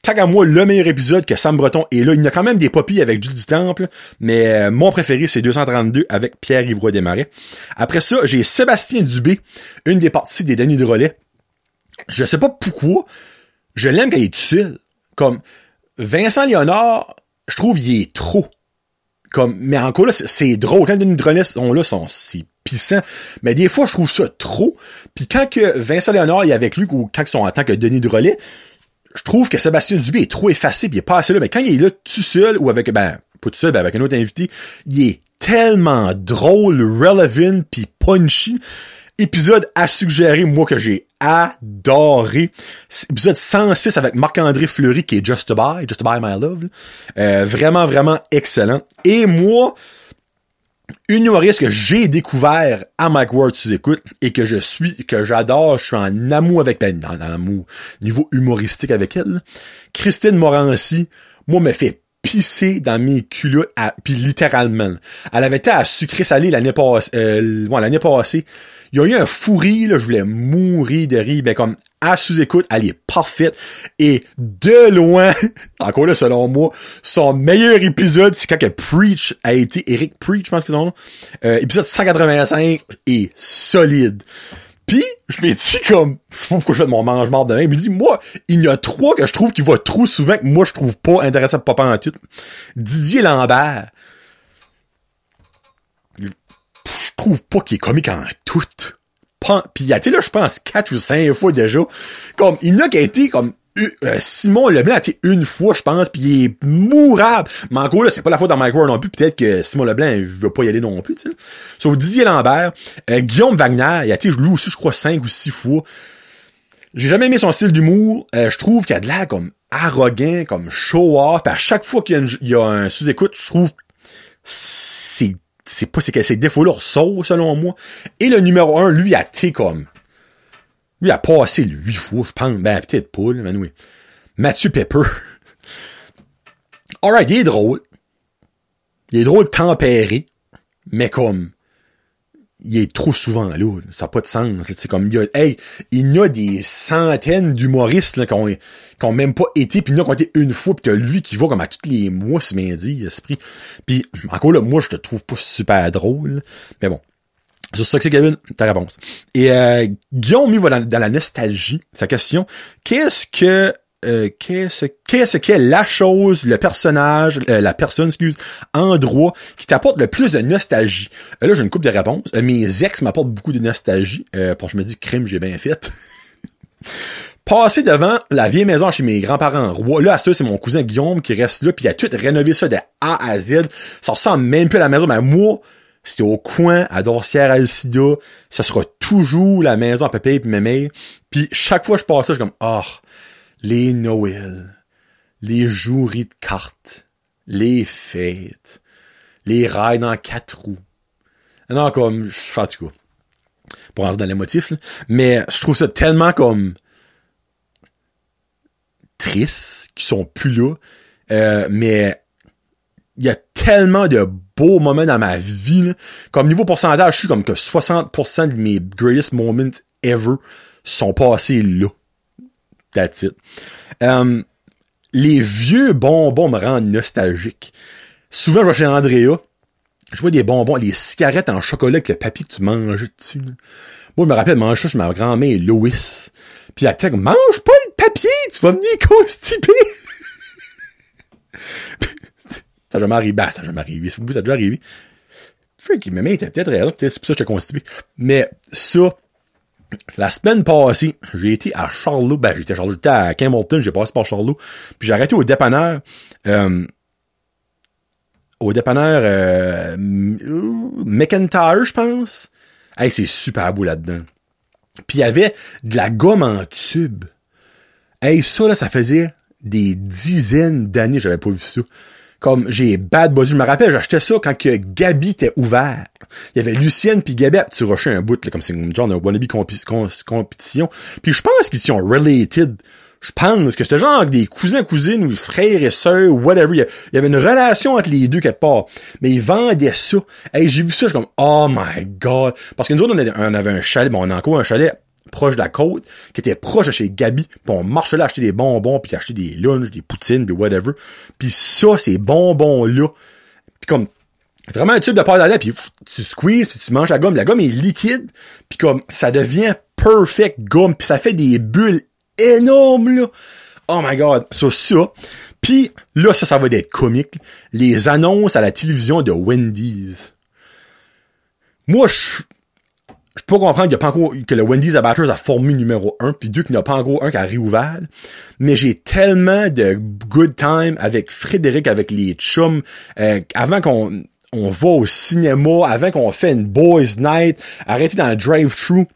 S1: tag à moi le meilleur épisode que Sam Breton est là. Il y a quand même des poppies avec Jules du Temple, mais euh, mon préféré c'est 232 avec Pierre-Yves Roy Desmarais. Après ça, j'ai Sébastien Dubé, une des parties des Denis de Relais. Je sais pas pourquoi, je l'aime quand il est seul. Comme Vincent Léonard, je trouve il est trop. Comme, mais encore là, c'est drôle. Quand Denis Drolet sont là, sont, c'est pissant. Mais des fois, je trouve ça trop. Puis quand que Vincent Léonard est avec lui, ou quand ils sont en tant que Denis Drolet, je trouve que Sébastien Dubé est trop effacé, pis il est pas assez là. Mais quand il est là tout seul, ou avec, ben, pas tout seul, ben avec un autre invité, il est tellement drôle, relevant, puis punchy épisode à suggérer, moi, que j'ai adoré. Épisode 106 avec Marc-André Fleury, qui est Just Buy, Just Buy My Love. Euh, vraiment, vraiment excellent. Et moi, une humoriste que j'ai découvert à Mike Ward sous écoute et que je suis, que j'adore, je suis en amour avec, ben, en amour, niveau humoristique avec elle, Christine Morancy, moi, me fait pisser dans mes culottes, puis littéralement. Elle avait été à sucré salé l'année passée, euh, l'année passée. Il y a eu un fou là, je voulais mourir de rire, ben comme à sous-écoute, elle est parfaite. Et de loin, encore là, selon moi, son meilleur épisode, c'est quand que Preach a été, Eric Preach, je pense qu'ils ont, euh, épisode 185 est solide. Puis, je m'ai dit comme, je sais pas pourquoi je fais de mon mange-marde de même, mais il dit, moi, il y a trois que je trouve qui va trop souvent que moi je trouve pas intéressant pour pas en tout. Didier Lambert, je trouve pas qu'il est comique en tout. Puis il a été là, je pense, quatre ou cinq fois déjà. Comme, il n'a qu'à été comme Simon Leblanc a été une fois, je pense, puis il est mourable. Mais en gros, là, c'est pas la faute dans Mike Ward non plus. Peut-être que Simon Leblanc, il veut pas y aller non plus, tu sais. Sauf Didier Lambert. Euh, Guillaume Wagner, il a été lui aussi, je crois, cinq ou six fois. J'ai jamais aimé son style d'humour. Euh, je trouve qu'il a de l'air comme arrogant, comme show-off. à chaque fois qu'il y, a un sous-écoute, je trouve c'est c'est pas c'est ces défauts-là ressortent, selon moi. Et le numéro un, lui, a été comme. Lui a passé huit fois, je pense. Ben, peut-être pas, mais oui. Mathieu Pepper. Alright, il est drôle. Il est drôle tempéré. Mais comme il est trop souvent là. Ça n'a pas de sens. C'est comme il y a, hey, il y a des centaines d'humoristes qui ont, qui ont même pas été, puis il y en a qui ont été une fois, puis t'as lui qui va comme à tous les mois ce midi, esprit. Puis encore là, moi je te trouve pas super drôle. Mais bon. C'est ça que c'est, Kevin, ta réponse. Et euh, Guillaume, il va dans, la nostalgie. Sa question, qu'est-ce que euh, qu'est-ce qu'est-ce qu'est la chose, le personnage, euh, la personne, excuse, endroit qui t'apporte le plus de nostalgie? Euh, là, j'ai une coupe de réponses. mes ex m'apportent beaucoup de nostalgie. pour je me dis crime, j'ai bien fait. Passer devant la vieille maison chez mes grands-parents. Là, ça, c'est mon cousin Guillaume qui reste là, puis il a tout rénové ça de A à Z. Ça ressemble même plus à la maison, mais moi, c'était au coin, à Dorsière-Alcida. Ça sera toujours la maison à Pépé et Mémé. Puis chaque fois que je passe là, je suis comme, oh, les Noëls, les joueries de cartes, les fêtes, les rails dans quatre roues. Non, comme, je suis fatigué. Pour rentrer dans les motifs, mais je trouve ça tellement comme triste qu'ils sont plus là. Euh, mais il y a tellement de beaux moments dans ma vie. Comme niveau pourcentage, je suis comme que 60% de mes greatest moments ever sont passés là. That's it. Um, les vieux bonbons me rendent nostalgique. Souvent, je vais chez Andrea, je vois des bonbons, les cigarettes en chocolat avec le papier que tu manges dessus. Moi, je me rappelle, manger ça chez ma grand-mère Lois. Puis elle dit, mange pas le papier, tu vas venir constiper. Ça jamais arrivé. Ben, ça jamais arrivé. Ça a déjà arrivé. Freak, ma mère était peut-être réelle, c'est pour ça que j'étais constipé. Mais ça, la semaine passée, j'ai été à Charlot. Ben, j'étais à Charlot. J'étais à Campbellton, j'ai passé par Charlot. Puis j'ai arrêté au dépanneur. Euh, au dépanneur euh, McIntyre, je pense. Hey, c'est super beau là-dedans. Puis il y avait de la gomme en tube. Hey, ça, là, ça faisait des dizaines d'années j'avais pas vu ça. Comme j'ai bad buzz. Je me rappelle, j'achetais ça quand que Gabi était ouvert. Il y avait Lucienne puis Gabi petit rocher un bout, là, comme c'est une genre de wannabe compétition. Puis je pense qu'ils sont related. Je pense que c'était genre des cousins, cousines, ou frères et sœurs, whatever. Il y avait une relation entre les deux quelque part. Mais ils vendaient ça. Hey, j'ai vu ça, je suis comme, oh my god. Parce que nous autres, on avait un chalet, bon, on a encore un chalet proche de la côte, qui était proche de chez Gabi, puis on marchait là acheter des bonbons, puis acheter des lunchs, des poutines, puis whatever. Puis ça, ces bonbons-là, puis comme vraiment un tube de pâte à lait, puis tu squeezes, puis tu manges la gomme. La gomme est liquide, puis comme ça devient perfect gomme, puis ça fait des bulles énormes, là. Oh my god, ça, ça. Puis là, ça, ça va être comique. Les annonces à la télévision de Wendy's. Moi, je je peux comprendre qu'il y a pas encore, que le Wendy's Abatters a formé numéro un, puis deux qu'il n'y a pas encore un qui a réouvert. Mais j'ai tellement de good time avec Frédéric, avec les chums, euh, avant qu'on on va au cinéma, avant qu'on fait une boys night, arrêter dans le drive-thru,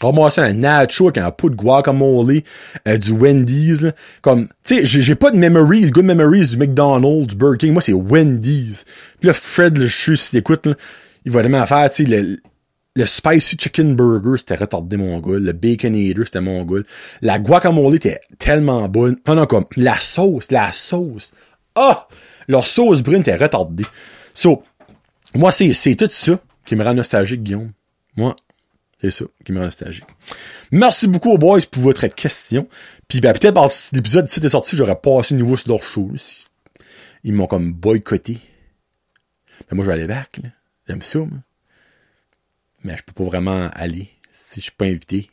S1: ramasser un nacho avec un pot de guacamole, euh, du Wendy's, comme, tu sais, j'ai pas de memories, good memories du McDonald's, du Burger King, moi c'est Wendy's. Puis là, Fred, je suis si t'écoutes, il va vraiment faire, tu sais, le, spicy chicken burger, c'était retardé mon gars. Le bacon eater, c'était mon gars. La guacamole était tellement bonne. Non, non, comme, la sauce, la sauce. Ah! leur sauce brune était retardée. So, moi, c'est, c'est tout ça qui me rend nostalgique, Guillaume. Moi, c'est ça qui me rend nostalgique. Merci beaucoup aux boys pour votre question. Puis ben, peut-être par l'épisode ci est sorti, j'aurais passé nouveau sur leur show. Ils m'ont comme boycotté. Mais moi, je vais aller back. J'aime ça, moi mais je peux pas vraiment aller si je suis pas invité.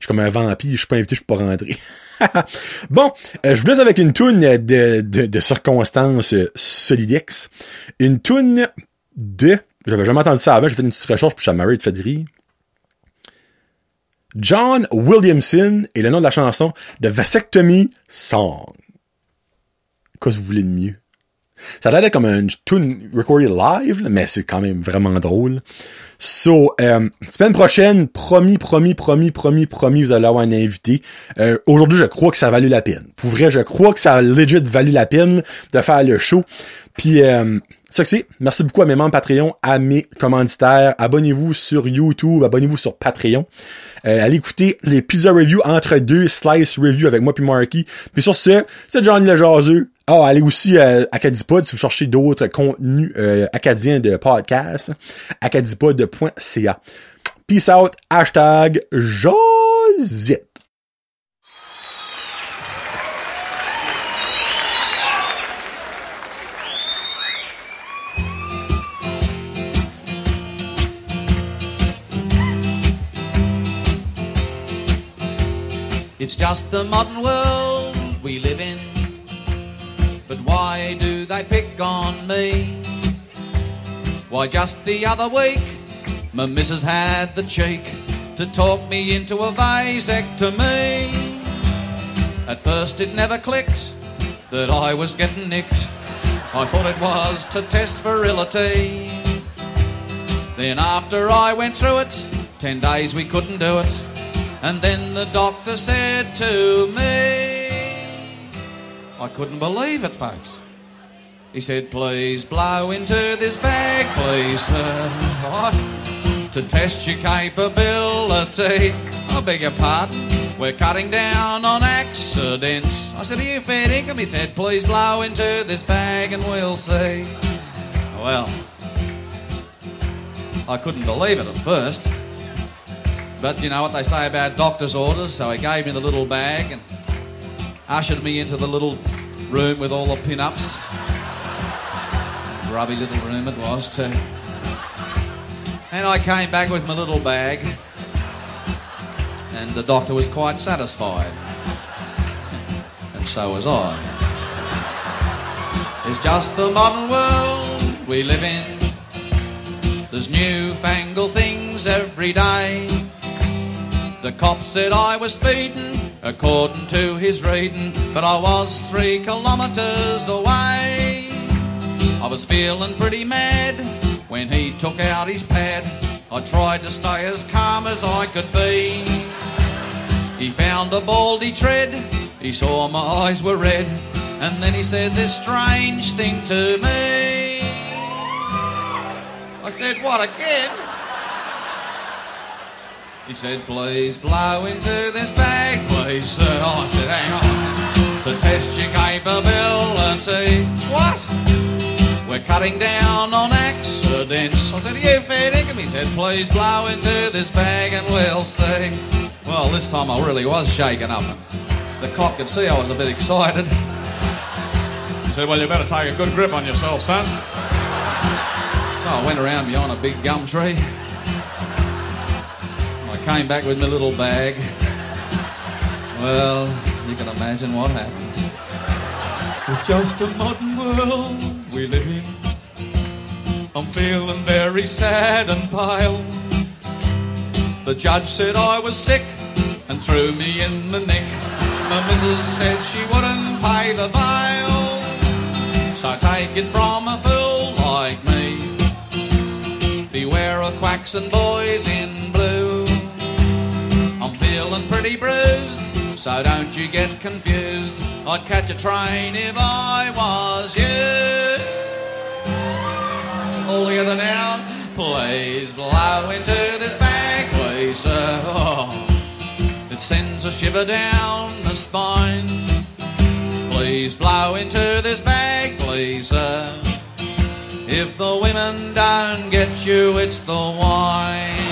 S1: Je suis comme un vampire, je suis pas invité, je peux pas rentrer. bon, euh, je vous laisse avec une toune de, de, circonstances solidex. Une toune de... J'avais jamais entendu ça avant, j'ai fait une petite recherche, puis je suis de Fedri. John Williamson est le nom de la chanson de Vasectomy Song. Qu'est-ce que vous voulez de mieux? Ça a l'air comme une tune recorded live, mais c'est quand même vraiment drôle. So, euh, semaine prochaine, promis, promis, promis, promis, promis, vous allez avoir un invité. Euh, aujourd'hui, je crois que ça a valu la peine. Pour vrai, je crois que ça a legit valu la peine de faire le show. Puis, euh, ça que c'est. Merci beaucoup à mes membres Patreon, à mes commanditaires. Abonnez-vous sur YouTube, abonnez-vous sur Patreon. Euh, allez écouter les pizza reviews entre deux slice review avec moi puis Marky. Puis sur ce, c'est Johnny le jaseux. Ah, oh, allez aussi à Acadipod si vous cherchez d'autres contenus euh, acadiens de podcast. acadipod.ca. Peace out. Hashtag Josette.
S2: It's just the modern world we live in. Why do they pick on me? Why, just the other week, my missus had the cheek to talk me into a vasectomy. At first, it never clicked that I was getting nicked. I thought it was to test virility. Then, after I went through it, ten days we couldn't do it. And then the doctor said to me, I couldn't believe it, folks. He said, Please blow into this bag, please, sir. What? To test your capability. I beg your pardon. We're cutting down on accidents. I said, Are you fair income? He said, Please blow into this bag and we'll see. Well, I couldn't believe it at first. But you know what they say about doctor's orders, so he gave me the little bag and ushered me into the little room with all the pin ups. Grubby little room it was, too. And I came back with my little bag, and the doctor was quite satisfied. and so was I. It's just the modern world we live in. There's newfangled things every day. The cop said I was speeding according to his reading, but I was three kilometres away. I was feeling pretty mad when he took out his pad. I tried to stay as calm as I could be. He found a baldy tread, he saw my eyes were red, and then he said this strange thing to me. I said, What again? He said, Please blow into this bag, please, sir. I said, Hang on, to test your capability. What? We're cutting down on accidents. I said, you fair dinkum? He said, Please blow into this bag and we'll see. Well, this time I really was shaken up. The cop could see I was a bit excited. He said, Well, you better take a good grip on yourself, son. So I went around behind a big gum tree. Came back with my little bag. Well, you can imagine what happened. It's just a modern world we live in. I'm feeling very sad and pale. The judge said I was sick and threw me in the nick. My missus said she wouldn't pay the bail. So take it from a fool like me. Beware of quacks and boys in blue. I'm feeling pretty bruised, so don't you get confused. I'd catch a train if I was you. All together now, please blow into this bag, please, sir. Oh, it sends a shiver down the spine. Please blow into this bag, please, sir. If the women don't get you, it's the wine.